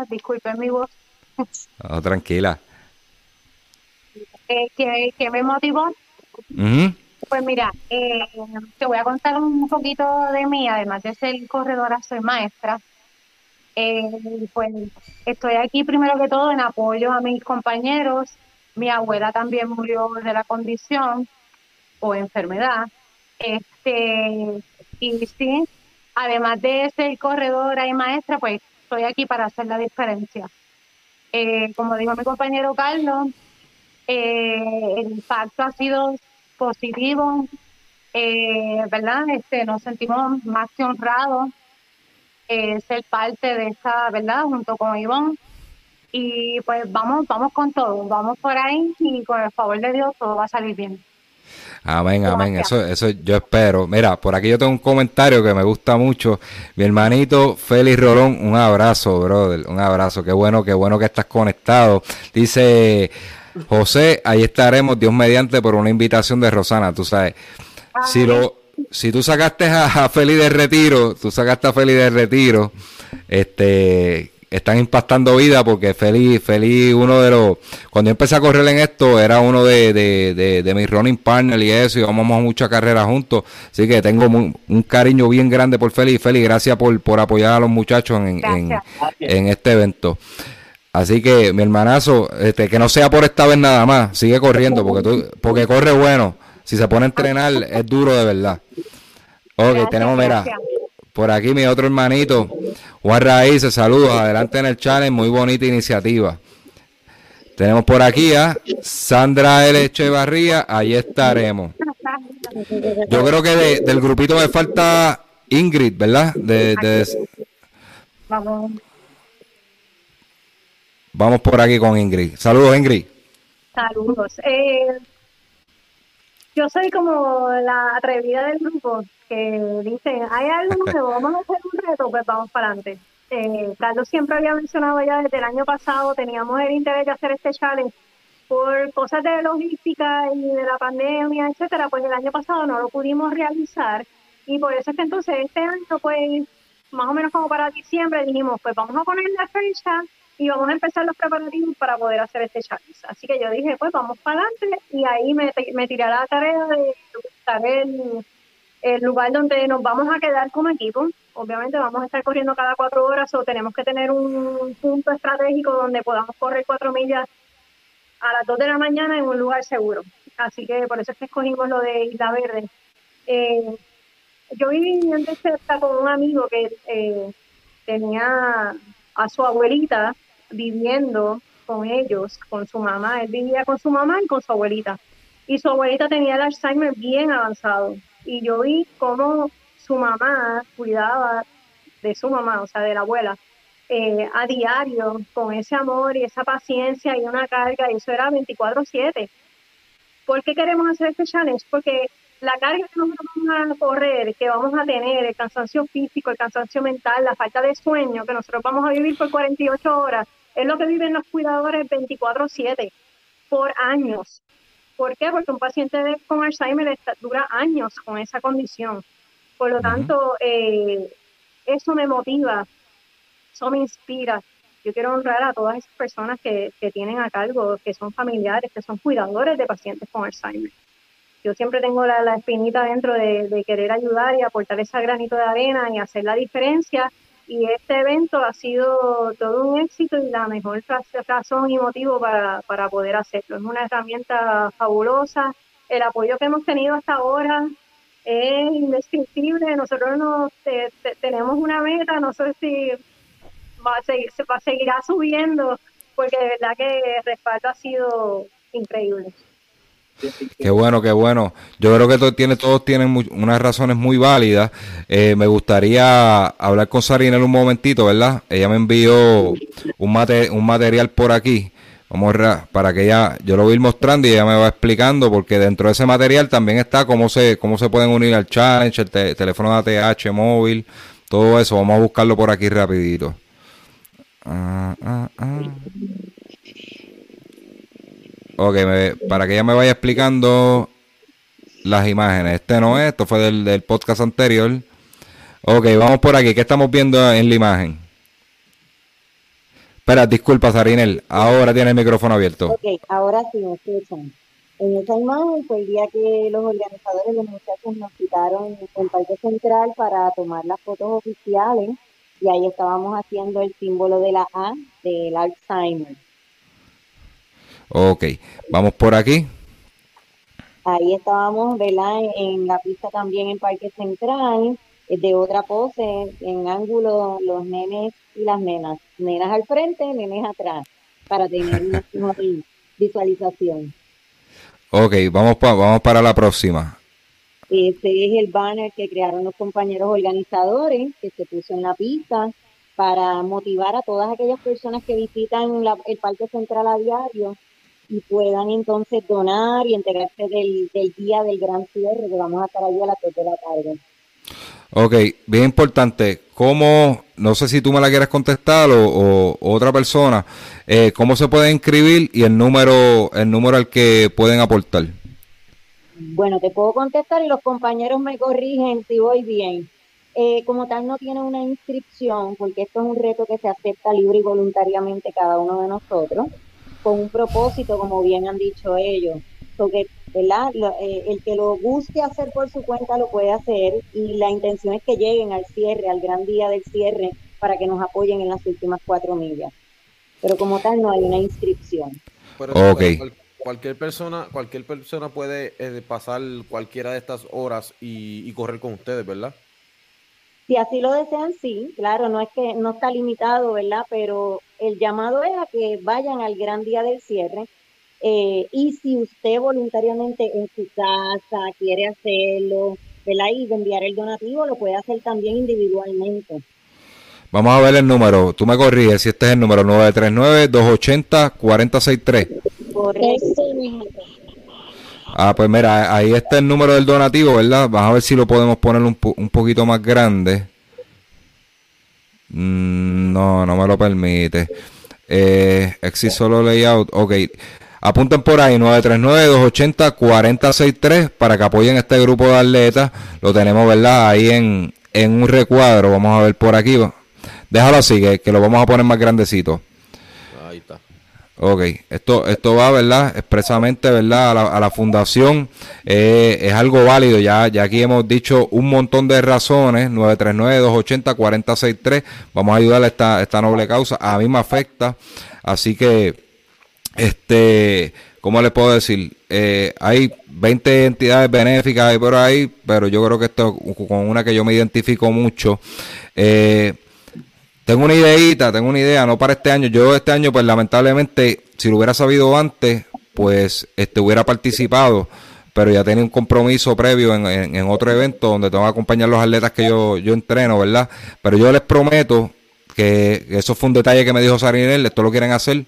disculpen mi voz. tranquila. Eh, ¿qué, me motivó? Pues mira, eh, te voy a contar un poquito de mí, además de ser corredora, soy maestra. Eh, pues estoy aquí primero que todo en apoyo a mis compañeros. Mi abuela también murió de la condición o enfermedad. Este, y sí, además de ser corredora y maestra, pues estoy aquí para hacer la diferencia. Eh, como dijo mi compañero Carlos, el impacto ha sido positivo, eh, ¿verdad? Este, nos sentimos más que honrados eh, ser parte de esta, ¿verdad? Junto con Ivonne. Y pues vamos, vamos con todo, vamos por ahí y con el favor de Dios todo va a salir bien. Amén, amén. Eso, eso yo espero. Mira, por aquí yo tengo un comentario que me gusta mucho. Mi hermanito Félix Rolón, un abrazo, brother. Un abrazo. Qué bueno, qué bueno que estás conectado. Dice, José, ahí estaremos, Dios mediante, por una invitación de Rosana, tú sabes. Si lo, si tú sacaste a, a Feli de retiro, tú sacaste a Feli de retiro, este, están impactando vida porque Feli, Feli, uno de los, cuando yo empecé a correr en esto, era uno de, de, de, mis running partners y eso, y vamos a muchas carreras juntos, así que tengo un, cariño bien grande por Feli, Feli, gracias por, por apoyar a los muchachos en, en, este evento. Así que mi hermanazo, este, que no sea por esta vez nada más, sigue corriendo porque tú, porque corre bueno. Si se pone a entrenar es duro de verdad. Ok, tenemos, mira, por aquí mi otro hermanito, Juan Raíces, saludos, adelante en el challenge, muy bonita iniciativa. Tenemos por aquí a Sandra L. Echevarría, ahí estaremos. Yo creo que del grupito me falta Ingrid, ¿verdad? De, Vamos. Vamos por aquí con Ingrid. Saludos, Ingrid. Saludos. Eh, yo soy como la atrevida del grupo que dicen, hay algo nuevo, vamos a hacer un reto, pues vamos para adelante. Eh, Carlos siempre había mencionado ya desde el año pasado, teníamos el interés de hacer este challenge por cosas de logística y de la pandemia, etcétera, pues el año pasado no lo pudimos realizar y por eso es que entonces este año, pues más o menos como para diciembre, dijimos, pues vamos a poner la fecha y vamos a empezar los preparativos para poder hacer este challenge. Así que yo dije, pues vamos para adelante y ahí me, me tiré la tarea de buscar el el lugar donde nos vamos a quedar como equipo. Obviamente vamos a estar corriendo cada cuatro horas o tenemos que tener un punto estratégico donde podamos correr cuatro millas a las dos de la mañana en un lugar seguro. Así que por eso es que escogimos lo de Isla Verde. Eh, yo viví de cerca con un amigo que eh, tenía a su abuelita viviendo con ellos, con su mamá. Él vivía con su mamá y con su abuelita. Y su abuelita tenía el Alzheimer bien avanzado y yo vi cómo su mamá cuidaba de su mamá, o sea, de la abuela, eh, a diario, con ese amor y esa paciencia y una carga, y eso era 24/7. ¿Por qué queremos hacer este challenge? Porque la carga que nosotros vamos a correr, que vamos a tener, el cansancio físico, el cansancio mental, la falta de sueño, que nosotros vamos a vivir por 48 horas, es lo que viven los cuidadores 24/7 por años. ¿Por qué? Porque un paciente con Alzheimer dura años con esa condición. Por lo tanto, eh, eso me motiva, eso me inspira. Yo quiero honrar a todas esas personas que, tienen a cargo, que son familiares, que son cuidadores de pacientes con Alzheimer. Yo siempre tengo la, espinita dentro de, de, querer ayudar y aportar ese granito de arena y hacer la diferencia y este evento ha sido todo un éxito y la mejor razón y motivo para, para poder hacerlo. Es una herramienta fabulosa. El apoyo que hemos tenido hasta ahora es indescriptible. Nosotros nos, tenemos una meta, no sé si va a seguir, va a seguirá subiendo, porque de verdad que el respaldo ha sido increíble. Qué bueno, qué bueno. Yo creo que todo tiene, todos tienen unas razones muy válidas. Eh, me gustaría hablar con Sarina en un momentito, ¿verdad? Ella me envió un, un material por aquí. Vamos a, para que ella, yo lo voy mostrando y ella me va explicando, porque dentro de ese material también está cómo se, cómo se pueden unir al challenge, el teléfono de ATH móvil, todo eso. Vamos a buscarlo por aquí rapidito. Ah, ah, ah. Ok, para que ella me vaya explicando las imágenes. Este no es, esto fue del, podcast anterior. Ok, vamos por aquí. ¿Qué estamos viendo en la imagen? Espera, disculpa, Sarinel. Ahora tiene el micrófono abierto. Ok, ahora sí me escuchan. En esa imagen fue el día que los organizadores, los muchachos, nos citaron en Parque Central para tomar las fotos oficiales y ahí estábamos haciendo el símbolo de la A del Alzheimer. Ok, vamos por aquí. Ahí estábamos, ¿verdad? En, la pista también en Parque Central, eh, de otra pose, en ángulo, los nenes y las nenas. Nenas al frente, nenes atrás, para tener una mejor visualización. Ok, vamos, vamos para la próxima. Este es el banner que crearon los compañeros organizadores, que se puso en la pista para motivar a todas aquellas personas que visitan el Parque Central a diario y puedan entonces donar y enterarse del, día del gran cierre que vamos a estar ahí a las 3 de la tarde. Ok, bien importante. ¿Cómo, no sé si tú me la quieres contestar o, otra persona, eh, cómo se puede inscribir y el número, el número al que pueden aportar? Bueno, te puedo contestar y los compañeros me corrigen si voy bien. Eh, como tal no tiene una inscripción, porque esto es un reto que se acepta libre y voluntariamente cada uno de nosotros, con un propósito, como bien han dicho ellos. Porque, ¿verdad? Eh, el que lo guste hacer por su cuenta lo puede hacer y la intención es que lleguen al cierre, al gran día del cierre, para que nos apoyen en las últimas cuatro millas. Pero como tal no hay una inscripción. cualquier persona, cualquier persona puede eh, pasar cualquiera de estas horas y correr con ustedes, ¿verdad? Si así lo desean, sí, claro, no es que no está limitado, ¿verdad? Pero el llamado es a que vayan al gran día del cierre. Eh, y si usted voluntariamente en su casa quiere hacerlo, ¿verdad? Y enviar el donativo, lo puede hacer también individualmente. Vamos a ver el número. Tú me corriges si este es el número 939-280-463. Correcto. Ah, pues mira, ahí está el número del donativo, ¿verdad? Vamos a ver si lo podemos poner un, un poquito más grande. Mm, no, no me lo permite. Eh, exit solo layout. Ok. Apunten por ahí 939-280-4063 para que apoyen este grupo de atletas. Lo tenemos, ¿verdad? Ahí en, en un recuadro. Vamos a ver por aquí. Déjalo así, que lo vamos a poner más grandecito. Ok, esto, esto va, ¿verdad? Expresamente, ¿verdad? A la, fundación eh, es algo válido. Ya, ya aquí hemos dicho un montón de razones. 939-280-4063. Vamos a ayudar a esta, esta noble causa. A mí me afecta. Así que, este, ¿cómo les puedo decir? Eh, hay 20 entidades benéficas ahí por ahí, pero yo creo que esto con una que yo me identifico mucho. Eh, tengo una ideita, tengo una idea, no para este año. Yo este año, pues lamentablemente, si lo hubiera sabido antes, pues este hubiera participado, pero ya tenía un compromiso previo en, otro evento donde tengo que acompañar a los atletas que yo, yo entreno, ¿verdad? Pero yo les prometo que eso fue un detalle que me dijo Sarinel, esto lo quieren hacer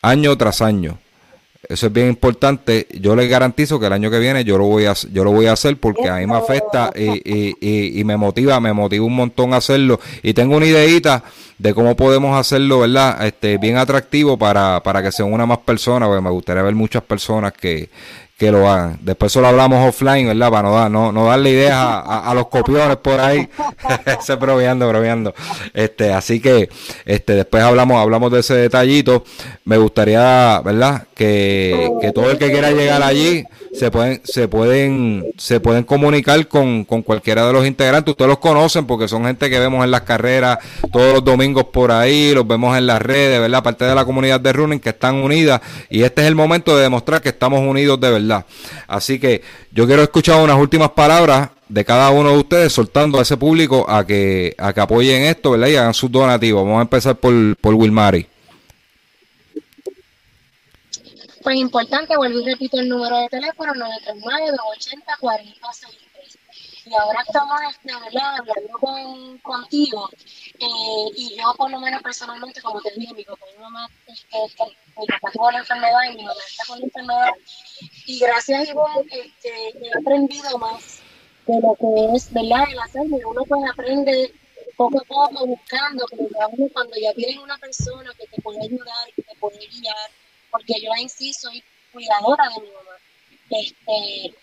año tras año. Eso es bien importante. Yo les garantizo que el año que viene yo lo voy a, yo lo voy a hacer porque a mí me afecta y, y, me motiva, me motiva un montón hacerlo. Y tengo una ideita de cómo podemos hacerlo, ¿verdad? Este, bien atractivo para, para que se una más personas, porque me gustaría ver muchas personas que, que lo hagan. Después solo hablamos offline, ¿verdad? Para no, dar, no, no darle ideas a, los copiones por ahí. se bromeando, bromeando. Este, así que este, después hablamos, hablamos de ese detallito. Me gustaría, ¿verdad? Que, que todo el que quiera llegar allí se pueden, se pueden, se pueden comunicar con, con cualquiera de los integrantes. Ustedes los conocen porque son gente que vemos en las carreras todos los domingos por ahí, los vemos en las redes, ¿verdad? Parte de la comunidad de running que están unidas y este es el momento de demostrar que estamos unidos de verdad. Así que yo quiero escuchar unas últimas palabras de cada uno de ustedes soltando a ese público a que, a que apoyen esto, ¿verdad? Y hagan sus donativos. Vamos a empezar por, por Wilmary. Pues importante, vuelvo y repito el número de teléfono 939-280-4063. Y ahora estamos este, hablando con, contigo eh, y yo por lo menos personalmente, como te dije, mi papá mi mamá, este, este, mi papá tuvo la enfermedad y mi mamá está con la enfermedad. Y gracias Ivonne este, he aprendido más de lo que es, ¿verdad? El hacerlo. Uno pues aprende poco a poco buscando, pero cuando ya tienes una persona que te puede ayudar, que te puede guiar, porque yo en sí soy cuidadora de mi mamá. Este,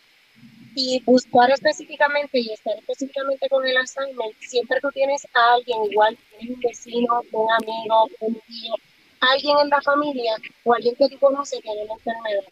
y buscar específicamente y estar específicamente con el Alzheimer, siempre tú tienes a alguien igual, un vecino, un amigo, un tío, alguien en la familia o alguien que tú conoces que tiene la enfermedad.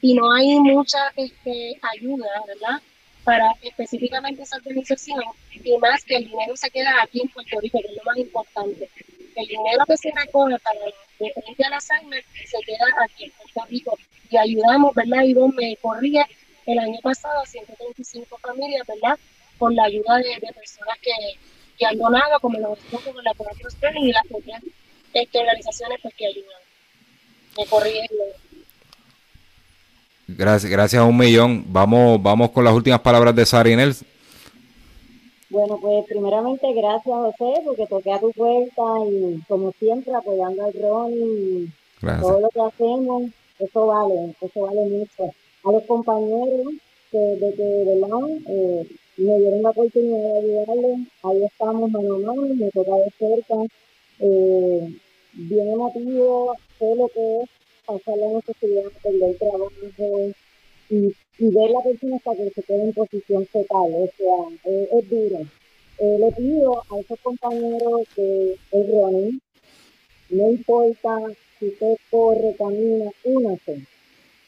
Y no hay mucha este, ayuda, ¿verdad? Para específicamente esa organización y más que el dinero se queda aquí en Puerto Rico, que es lo más importante. El dinero que se recoge para de frente al Alzheimer se queda aquí en Puerto Rico y ayudamos, ¿verdad? Vos me corría el año pasado a 135 familias, ¿verdad? Con la ayuda de, personas que, que, han donado, como lo decimos con la Corazón y las propias este, organizaciones pues, que ayudan. Me corría. Gracias, gracias a un millón. Vamos, vamos con las últimas palabras de Sara Inés. Bueno, pues primeramente gracias José porque toqué a tu puerta y como siempre apoyando al Ron y todo lo que hacemos, eso vale, eso vale mucho. A los compañeros que de que ¿verdad? Eh, me dieron la oportunidad de ayudarle, ahí estamos mano a mano, me toca de cerca, eh, bien emotivo, sé lo que es pasar la necesidad, perder trabajo y, y ver la persona hasta que se quede en posición fetal, o sea, es duro. Eh, le pido a esos compañeros que es running, no importa si usted corre, camina, únase,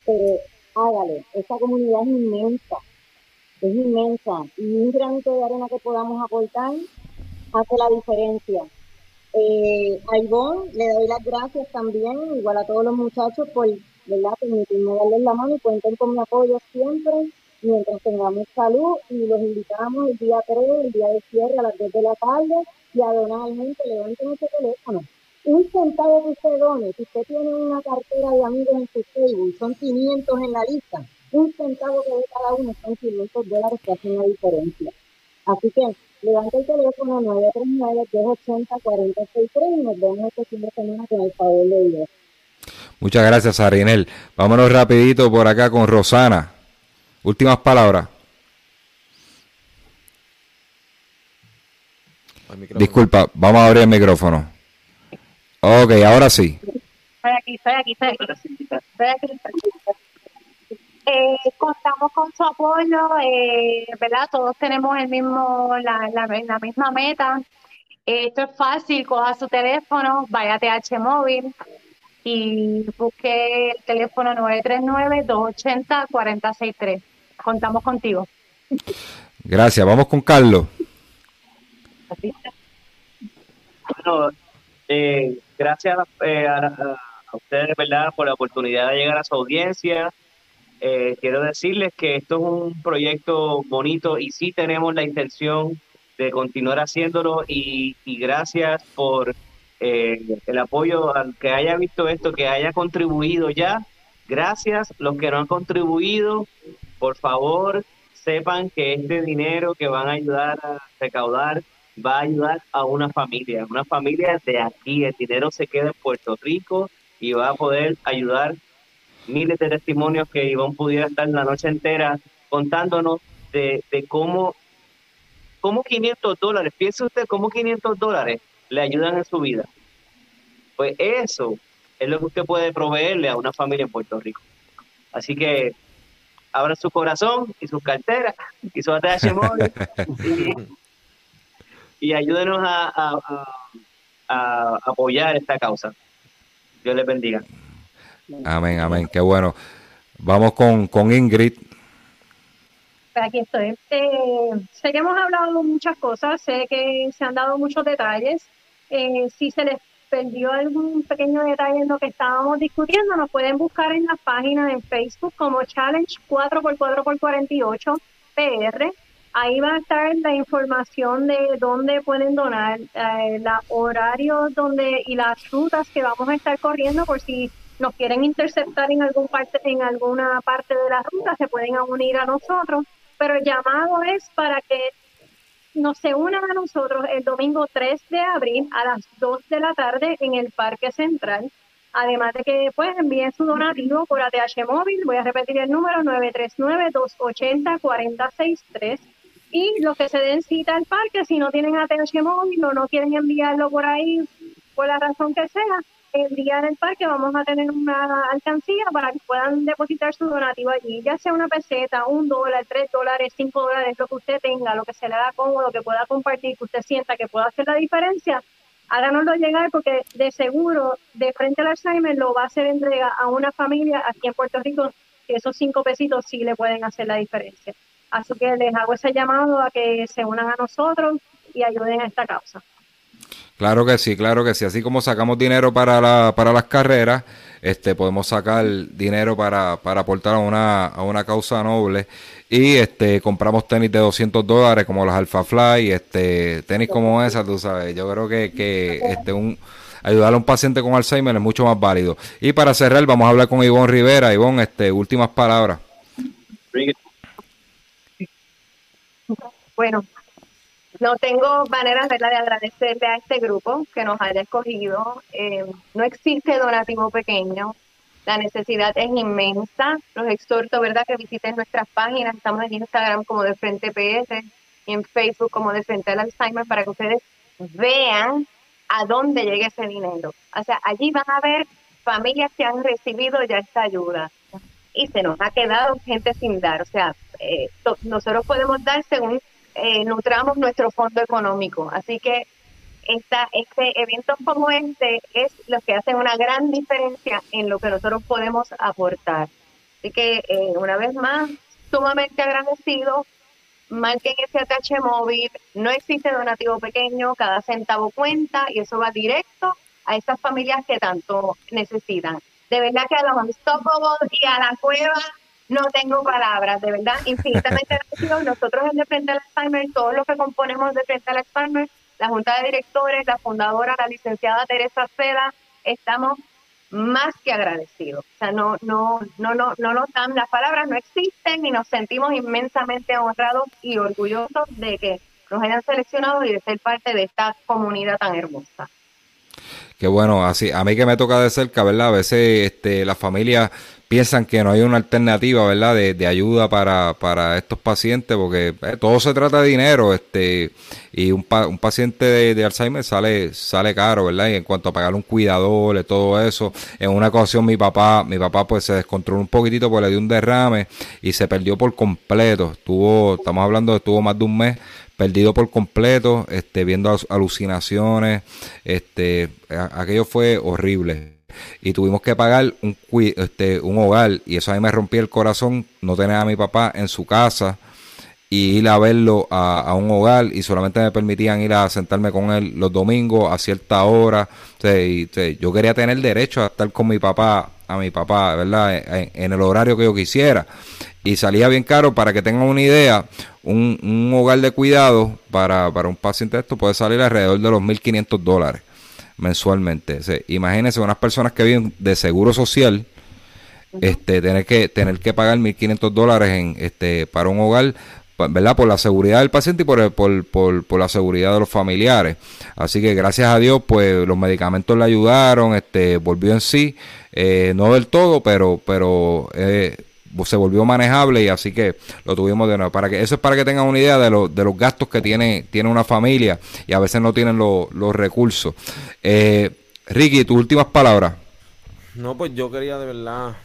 pero hágale, esta comunidad es inmensa, es inmensa, y un granito de arena que podamos aportar hace la diferencia. Eh, a le doy las gracias también, igual a todos los muchachos, por ¿verdad? permitirme darles la mano y cuenten con mi apoyo siempre mientras tengamos salud y los invitamos el día 3, el día de cierre a las 2 de la tarde y a levanten ese teléfono. Un centavo que usted done, si usted tiene una cartera de amigos en su Facebook, son 500 en la lista, un centavo que de cada uno son 500 dólares que hacen la diferencia. Así que levante el teléfono 939-280-463 y nos vemos este fin de semana con el favor de Dios. Muchas gracias, Arinel. Vámonos rapidito por acá con Rosana. Últimas palabras. Disculpa, vamos a abrir el micrófono. Ok, ahora sí. Estoy aquí, estoy aquí, estoy aquí. Estoy aquí. Eh, contamos con su apoyo, eh, ¿verdad? Todos tenemos el mismo, la, la, la misma meta. esto es fácil, coja su teléfono, vaya a TH Móvil y busque el teléfono 939-280-4063. Contamos contigo. Gracias, vamos con Carlos. Bueno, eh, gracias eh, a, a, ustedes, ¿verdad?, por la oportunidad de llegar a su audiencia. Eh, quiero decirles que esto es un proyecto bonito y sí tenemos la intención de continuar haciéndolo y, gracias por eh, el apoyo al que haya visto esto, que haya contribuido ya. Gracias los que no han contribuido. Por favor, sepan que este dinero que van a ayudar a recaudar va a ayudar a una familia, una familia de aquí. El dinero se queda en Puerto Rico y va a poder ayudar miles de testimonios que Ivonne pudiera estar la noche entera contándonos de, cómo, cómo 500 dólares, piense usted cómo 500 dólares le ayudan en su vida. Pues eso es lo que usted puede proveerle a una familia en Puerto Rico. Así que abra su corazón y sus carteras y su ATH móvil y, ayúdenos a, a apoyar esta causa. Dios les bendiga. Amén, amén, qué bueno. Vamos con, con Ingrid. Aquí estoy. Eh, sé que hemos hablado muchas cosas, sé que se han dado muchos detalles. Eh, si se les perdió algún pequeño detalle en lo que estábamos discutiendo, nos pueden buscar en la página de Facebook como Challenge 4x4x48 PR. Ahí va a estar la información de dónde pueden donar, eh, los horarios donde, y las rutas que vamos a estar corriendo por si nos quieren interceptar en algún parte, en alguna parte de la ruta, se pueden unir a nosotros, pero el llamado es para que nos se unan a nosotros el domingo 3 de abril a las 2 de la tarde en el Parque Central. Además de que pues envíen su donativo por ATH Móvil, voy a repetir el número 939-280-4063. Y los que se den cita al parque, si no tienen ATH Móvil o no quieren enviarlo por ahí, por la razón que sea, el día en el parque vamos a tener una alcancía para que puedan depositar su donativo allí, ya sea una peseta, un dólar, tres dólares, cinco dólares, lo que usted tenga, lo que se le da cómodo, que pueda compartir, que usted sienta que pueda hacer la diferencia, háganoslo llegar porque de seguro, de frente al Alzheimer, lo va a hacer entrega a una familia aquí en Puerto Rico, que esos cinco pesitos sí le pueden hacer la diferencia. Así que les hago ese llamado a que se unan a nosotros y ayuden a esta causa. Claro que sí, claro que sí. Así como sacamos dinero para, la, para las carreras, este, podemos sacar dinero para, para aportar a una, a una causa noble. Y este, compramos tenis de 200 dólares como los Alpha Fly, este, tenis como esa, tú sabes. Yo creo que, que este, un, ayudar a un paciente con Alzheimer es mucho más válido. Y para cerrar, vamos a hablar con Ivonne Rivera. Ivonne, este, últimas palabras. Bueno, no tengo manera de agradecerle a este grupo que nos haya escogido. Eh, no existe donativo pequeño. La necesidad es inmensa. Los exhorto, ¿verdad?, que visiten nuestras páginas. Estamos en Instagram como de Frente PS. en Facebook como de Frente al Alzheimer para que ustedes vean a dónde llega ese dinero. O sea, allí van a ver familias que han recibido ya esta ayuda y se nos ha quedado gente sin dar. O sea, eh, nosotros podemos dar según eh, nutramos nuestro fondo económico. Así que esta, este evento como este es lo que hace una gran diferencia en lo que nosotros podemos aportar. Así que eh, una vez más, sumamente agradecido. Marquen ese atache móvil. No existe donativo pequeño, cada centavo cuenta y eso va directo a esas familias que tanto necesitan. De verdad que a los Unstoppable y a la cueva no tengo palabras, de verdad, infinitamente agradecidos. Nosotros en De Frente al Alzheimer, todos los que componemos De Frente al Alzheimer, la Junta de Directores, la fundadora, la licenciada Teresa Seda, estamos más que agradecidos. O sea, no, no, no, no, no nos dan, las palabras no existen y nos sentimos inmensamente honrados y orgullosos de que nos hayan seleccionado y de ser parte de esta comunidad tan hermosa. Qué bueno, así, a mí que me toca de cerca, ¿verdad? A veces este, las familias piensan que no hay una alternativa, ¿verdad? De, de ayuda para, para, estos pacientes, porque eh, todo se trata de dinero, este, y un, un paciente de, Alzheimer sale, sale caro, ¿verdad? Y en cuanto a pagar un cuidador, y todo eso, en una ocasión mi papá, mi papá pues se descontroló un poquitito porque le dio un derrame y se perdió por completo. Estuvo, estamos hablando de estuvo más de un mes perdido por completo, este, viendo alucinaciones, este, aquello fue horrible y tuvimos que pagar un, este, un hogar y eso a mí me rompía el corazón no tener a mi papá en su casa y ir a verlo a, un hogar y solamente me permitían ir a sentarme con él los domingos a cierta hora. yo quería tener derecho a estar con mi papá, a mi papá, ¿verdad? En, el horario que yo quisiera. Y salía bien caro, para que tengan una idea, un, un hogar de cuidado para, para un paciente esto puede salir alrededor de los 1.500 dólares mensualmente. imagínense unas personas que viven de seguro social, este, tener que tener que pagar 1.500 dólares en, este, para un hogar, ¿verdad? Por la seguridad del paciente y por, por, por, la seguridad de los familiares. Así que gracias a Dios, pues los medicamentos le ayudaron, este, volvió en sí, eh, no del todo, pero, pero eh, se volvió manejable y así que lo tuvimos de nuevo. Para que, eso es para que tengan una idea de, de los gastos que tiene, tiene una familia y a veces no tienen los recursos. Eh, Ricky, tus últimas palabras. No, pues yo quería de verdad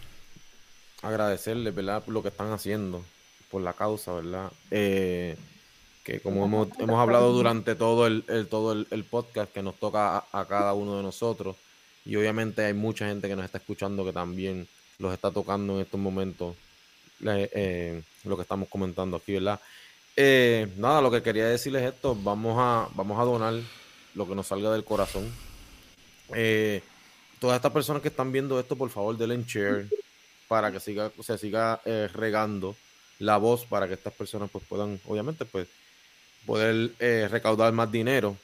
agradecerles, ¿verdad? Por lo que están haciendo, por la causa, ¿verdad? Eh, que como hemos, hemos hablado durante todo el, todo el, podcast que nos toca a cada uno de nosotros, y obviamente hay mucha gente que nos está escuchando que también los está tocando en estos momentos eh, lo que estamos comentando aquí, ¿verdad? Eh, nada, lo que quería decirles es esto, vamos a, vamos a donar lo que nos salga del corazón. Eh, todas estas personas que están viendo esto, por favor, denle en share para que siga, se siga regando la voz para que estas personas pues puedan, obviamente, pues poder recaudar más dinero.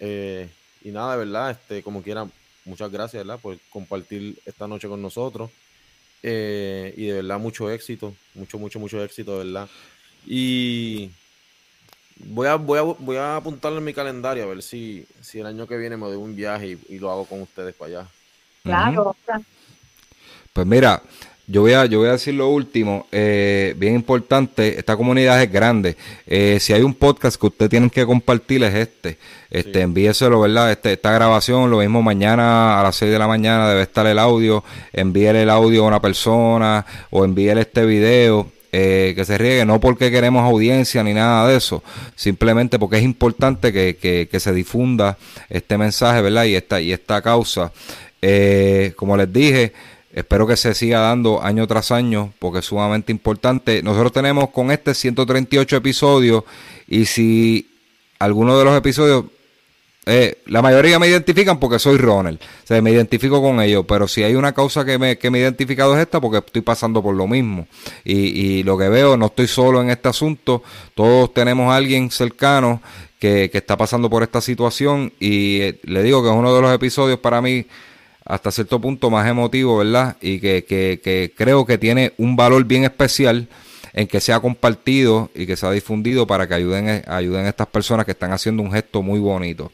y nada, verdad, este, como quiera, muchas gracias, ¿verdad? Por compartir esta noche con nosotros. Eh, y de verdad mucho éxito, mucho, mucho, mucho éxito, de verdad. Y voy a, voy a, voy a apuntarle en mi calendario a ver si, si el año que viene me doy un viaje y, lo hago con ustedes para allá. Claro. Pues mira, yo voy a, yo voy a decir lo último, eh, bien importante, esta comunidad es grande. Eh, si hay un podcast que ustedes tienen que compartir es este. Este, envíeselo, ¿verdad? Este, esta grabación, lo mismo mañana a las 6 de la mañana debe estar el audio. Envíele el audio a una persona o envíele este video. Eh, que se riegue, no porque queremos audiencia ni nada de eso, simplemente porque es importante que, que, que se difunda este mensaje, ¿verdad? Y esta, y esta causa. Eh, como les dije, Espero que se siga dando año tras año porque es sumamente importante. Nosotros tenemos con este 138 episodios y si alguno de los episodios, eh, la mayoría me identifican porque soy Ronald, o sea, me identifico con ellos, pero si hay una causa que me, que me he identificado es esta porque estoy pasando por lo mismo. Y, y lo que veo, no estoy solo en este asunto, todos tenemos a alguien cercano que, que está pasando por esta situación y eh, le digo que es uno de los episodios para mí hasta cierto punto más emotivo, ¿verdad? Y que, que, que creo que tiene un valor bien especial en que sea compartido y que sea difundido para que ayuden, ayuden a estas personas que están haciendo un gesto muy bonito.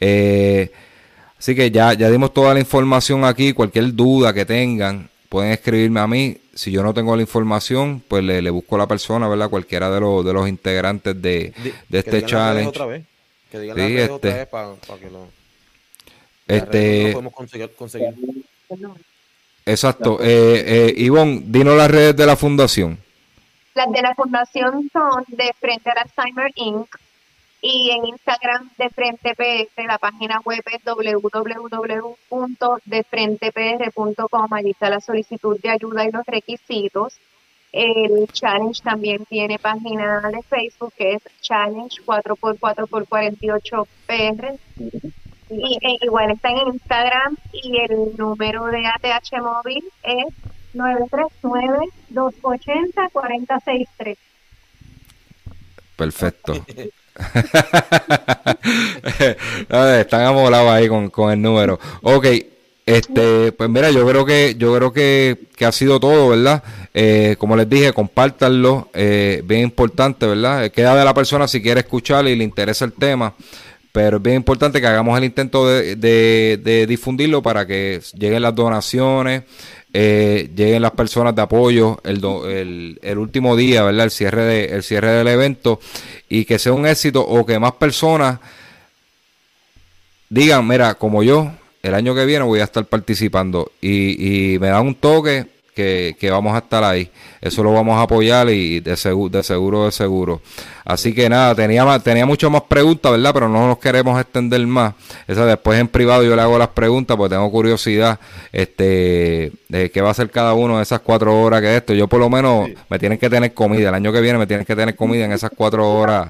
Eh, así que ya, ya dimos toda la información aquí, cualquier duda que tengan, pueden escribirme a mí. si yo no tengo la información, pues le, busco a la persona, ¿verdad? Cualquiera de los, de los integrantes de, de este challenge. Otra vez. Que digan sí, este, otra vez para, que lo, este, podemos conseguir. conseguir. Exacto. Eh, eh, Ivonne, dinos las redes de la fundación. Las de la fundación son de Frente al Alzheimer Inc. Y en Instagram de Frente PS, la página web es www.defrentepr.com. Allí está la solicitud de ayuda y los requisitos. El challenge también tiene página de Facebook que es Challenge 4x4x48PR. Y, e, igual está en Instagram y el número de ATH móvil es 939-280-4063. Perfecto. Están amolados ahí con, con, el número. Ok, este, pues mira, yo creo que, yo creo que, que ha sido todo, ¿verdad? Eh, como les dije, compártanlo, eh, bien importante, ¿verdad? Queda de la persona si quiere escuchar y le interesa el tema pero es bien importante que hagamos el intento de, de, difundirlo para que lleguen las donaciones, eh, lleguen las personas de apoyo el, el, último día, ¿verdad? El cierre, de, el cierre del evento y que sea un éxito o que más personas digan, mira, como yo, el año que viene voy a estar participando y, y me da un toque que, que, vamos a estar ahí. Eso lo vamos a apoyar y de seguro, de seguro, de seguro. Así que nada, tenía, tenía mucho más preguntas, ¿verdad? Pero no nos queremos extender más. Esa después en privado yo le hago las preguntas porque tengo curiosidad este, de qué va a hacer cada uno de esas cuatro horas que esto. Yo por lo menos me tienen que tener comida. El año que viene me tienen que tener comida en esas cuatro horas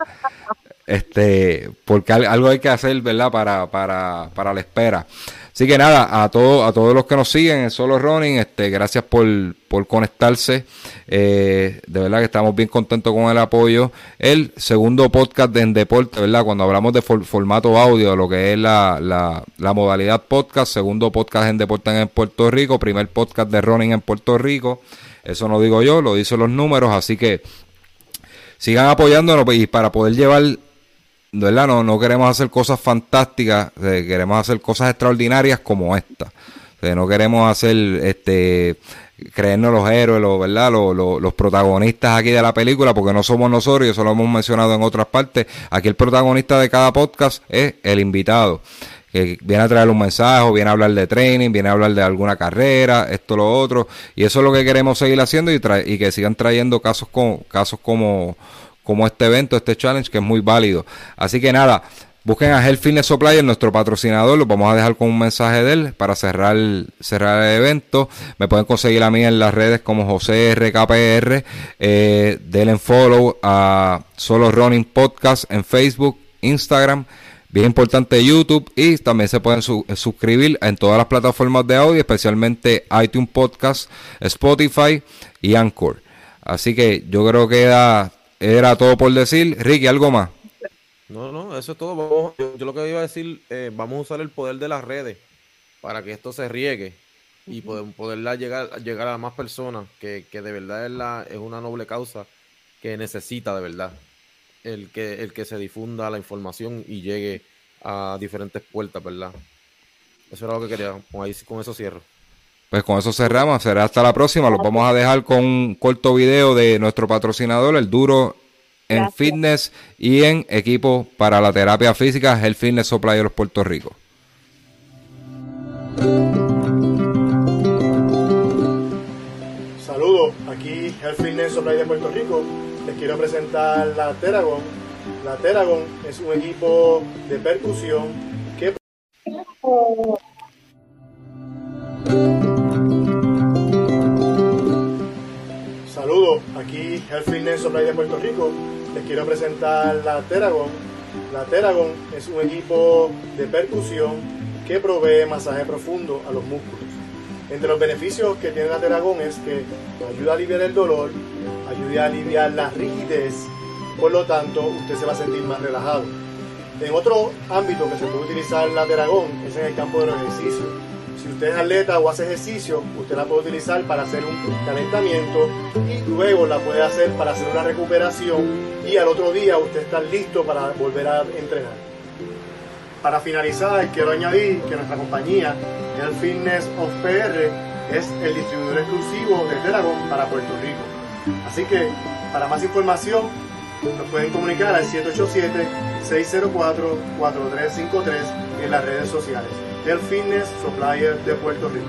este porque algo hay que hacer verdad para para para la espera Así que nada, a todos, a todos los que nos siguen en Solo Running, este, gracias por, por conectarse. Eh, de verdad que estamos bien contentos con el apoyo. El segundo podcast de en deporte, ¿verdad? Cuando hablamos de formato audio, lo que es la, la, la, modalidad podcast, segundo podcast en deporte en Puerto Rico, primer podcast de running en Puerto Rico. Eso no digo yo, lo dicen los números, así que sigan apoyándonos y para poder llevar ¿verdad? No, no queremos hacer cosas fantásticas, queremos hacer cosas extraordinarias como esta. no queremos hacer, este, creernos los héroes, los, ¿verdad? Los, los, protagonistas aquí de la película, porque no somos nosotros, y eso lo hemos mencionado en otras partes. Aquí el protagonista de cada podcast es el invitado que viene a traer un mensaje, viene a hablar de training, viene a hablar de alguna carrera, esto, lo otro, y eso es lo que queremos seguir haciendo y, y que sigan trayendo casos, con, casos como, como este evento, este challenge que es muy válido. Así que nada, busquen a Health Fitness Supply, nuestro patrocinador, lo vamos a dejar con un mensaje de él para cerrar, cerrar el evento. Me pueden conseguir a mí en las redes como José RKPR, eh, denle follow a Solo Running Podcast en Facebook, Instagram. Bien importante YouTube y también se pueden suscribir en todas las plataformas de audio, especialmente iTunes Podcast, Spotify y Anchor. Así que yo creo que da, era todo por decir. Ricky, ¿algo más? No, no, eso es todo. yo, lo que iba a decir, eh, vamos a usar el poder de las redes para que esto se riegue y poder, poderla llegar, llegar a más personas, que, que de verdad es, la, es una noble causa que necesita de verdad el que, el que se difunda la información y llegue a diferentes puertas, ¿verdad? Eso era lo que quería. Con, ahí, con eso cierro. Pues con eso cerramos, será hasta la próxima. Los vamos a dejar con un corto video de nuestro patrocinador, el Duro en Fitness y en equipo para la terapia física, el Fitness Supply de los Puerto Rico. Saludos, aquí el Fitness Supply de Puerto Rico. Les quiero presentar la Teragon. La Teragon es un equipo de percusión que Saludos, aquí el Fitness Supply de Puerto Rico. Les quiero presentar la Teragon. La Teragon es un equipo de percusión que provee masaje profundo a los músculos. Entre los beneficios que tiene la Teragon es que ayuda a aliviar el dolor, ayuda a aliviar la rigidez, por lo tanto usted se va a sentir más relajado. En otro ámbito que se puede utilizar la Teragon es en el campo de los ejercicios si usted es atleta o hace ejercicio, usted la puede utilizar para hacer un calentamiento y luego la puede hacer para hacer una recuperación y al otro día usted está listo para volver a entrenar. Para finalizar, quiero añadir que nuestra compañía, el Fitness of PR, es el distribuidor exclusivo de Teragon para Puerto Rico. Así que para más información nos pueden comunicar al 787-604-4353 en las redes sociales Delfines Supplier de Puerto Rico.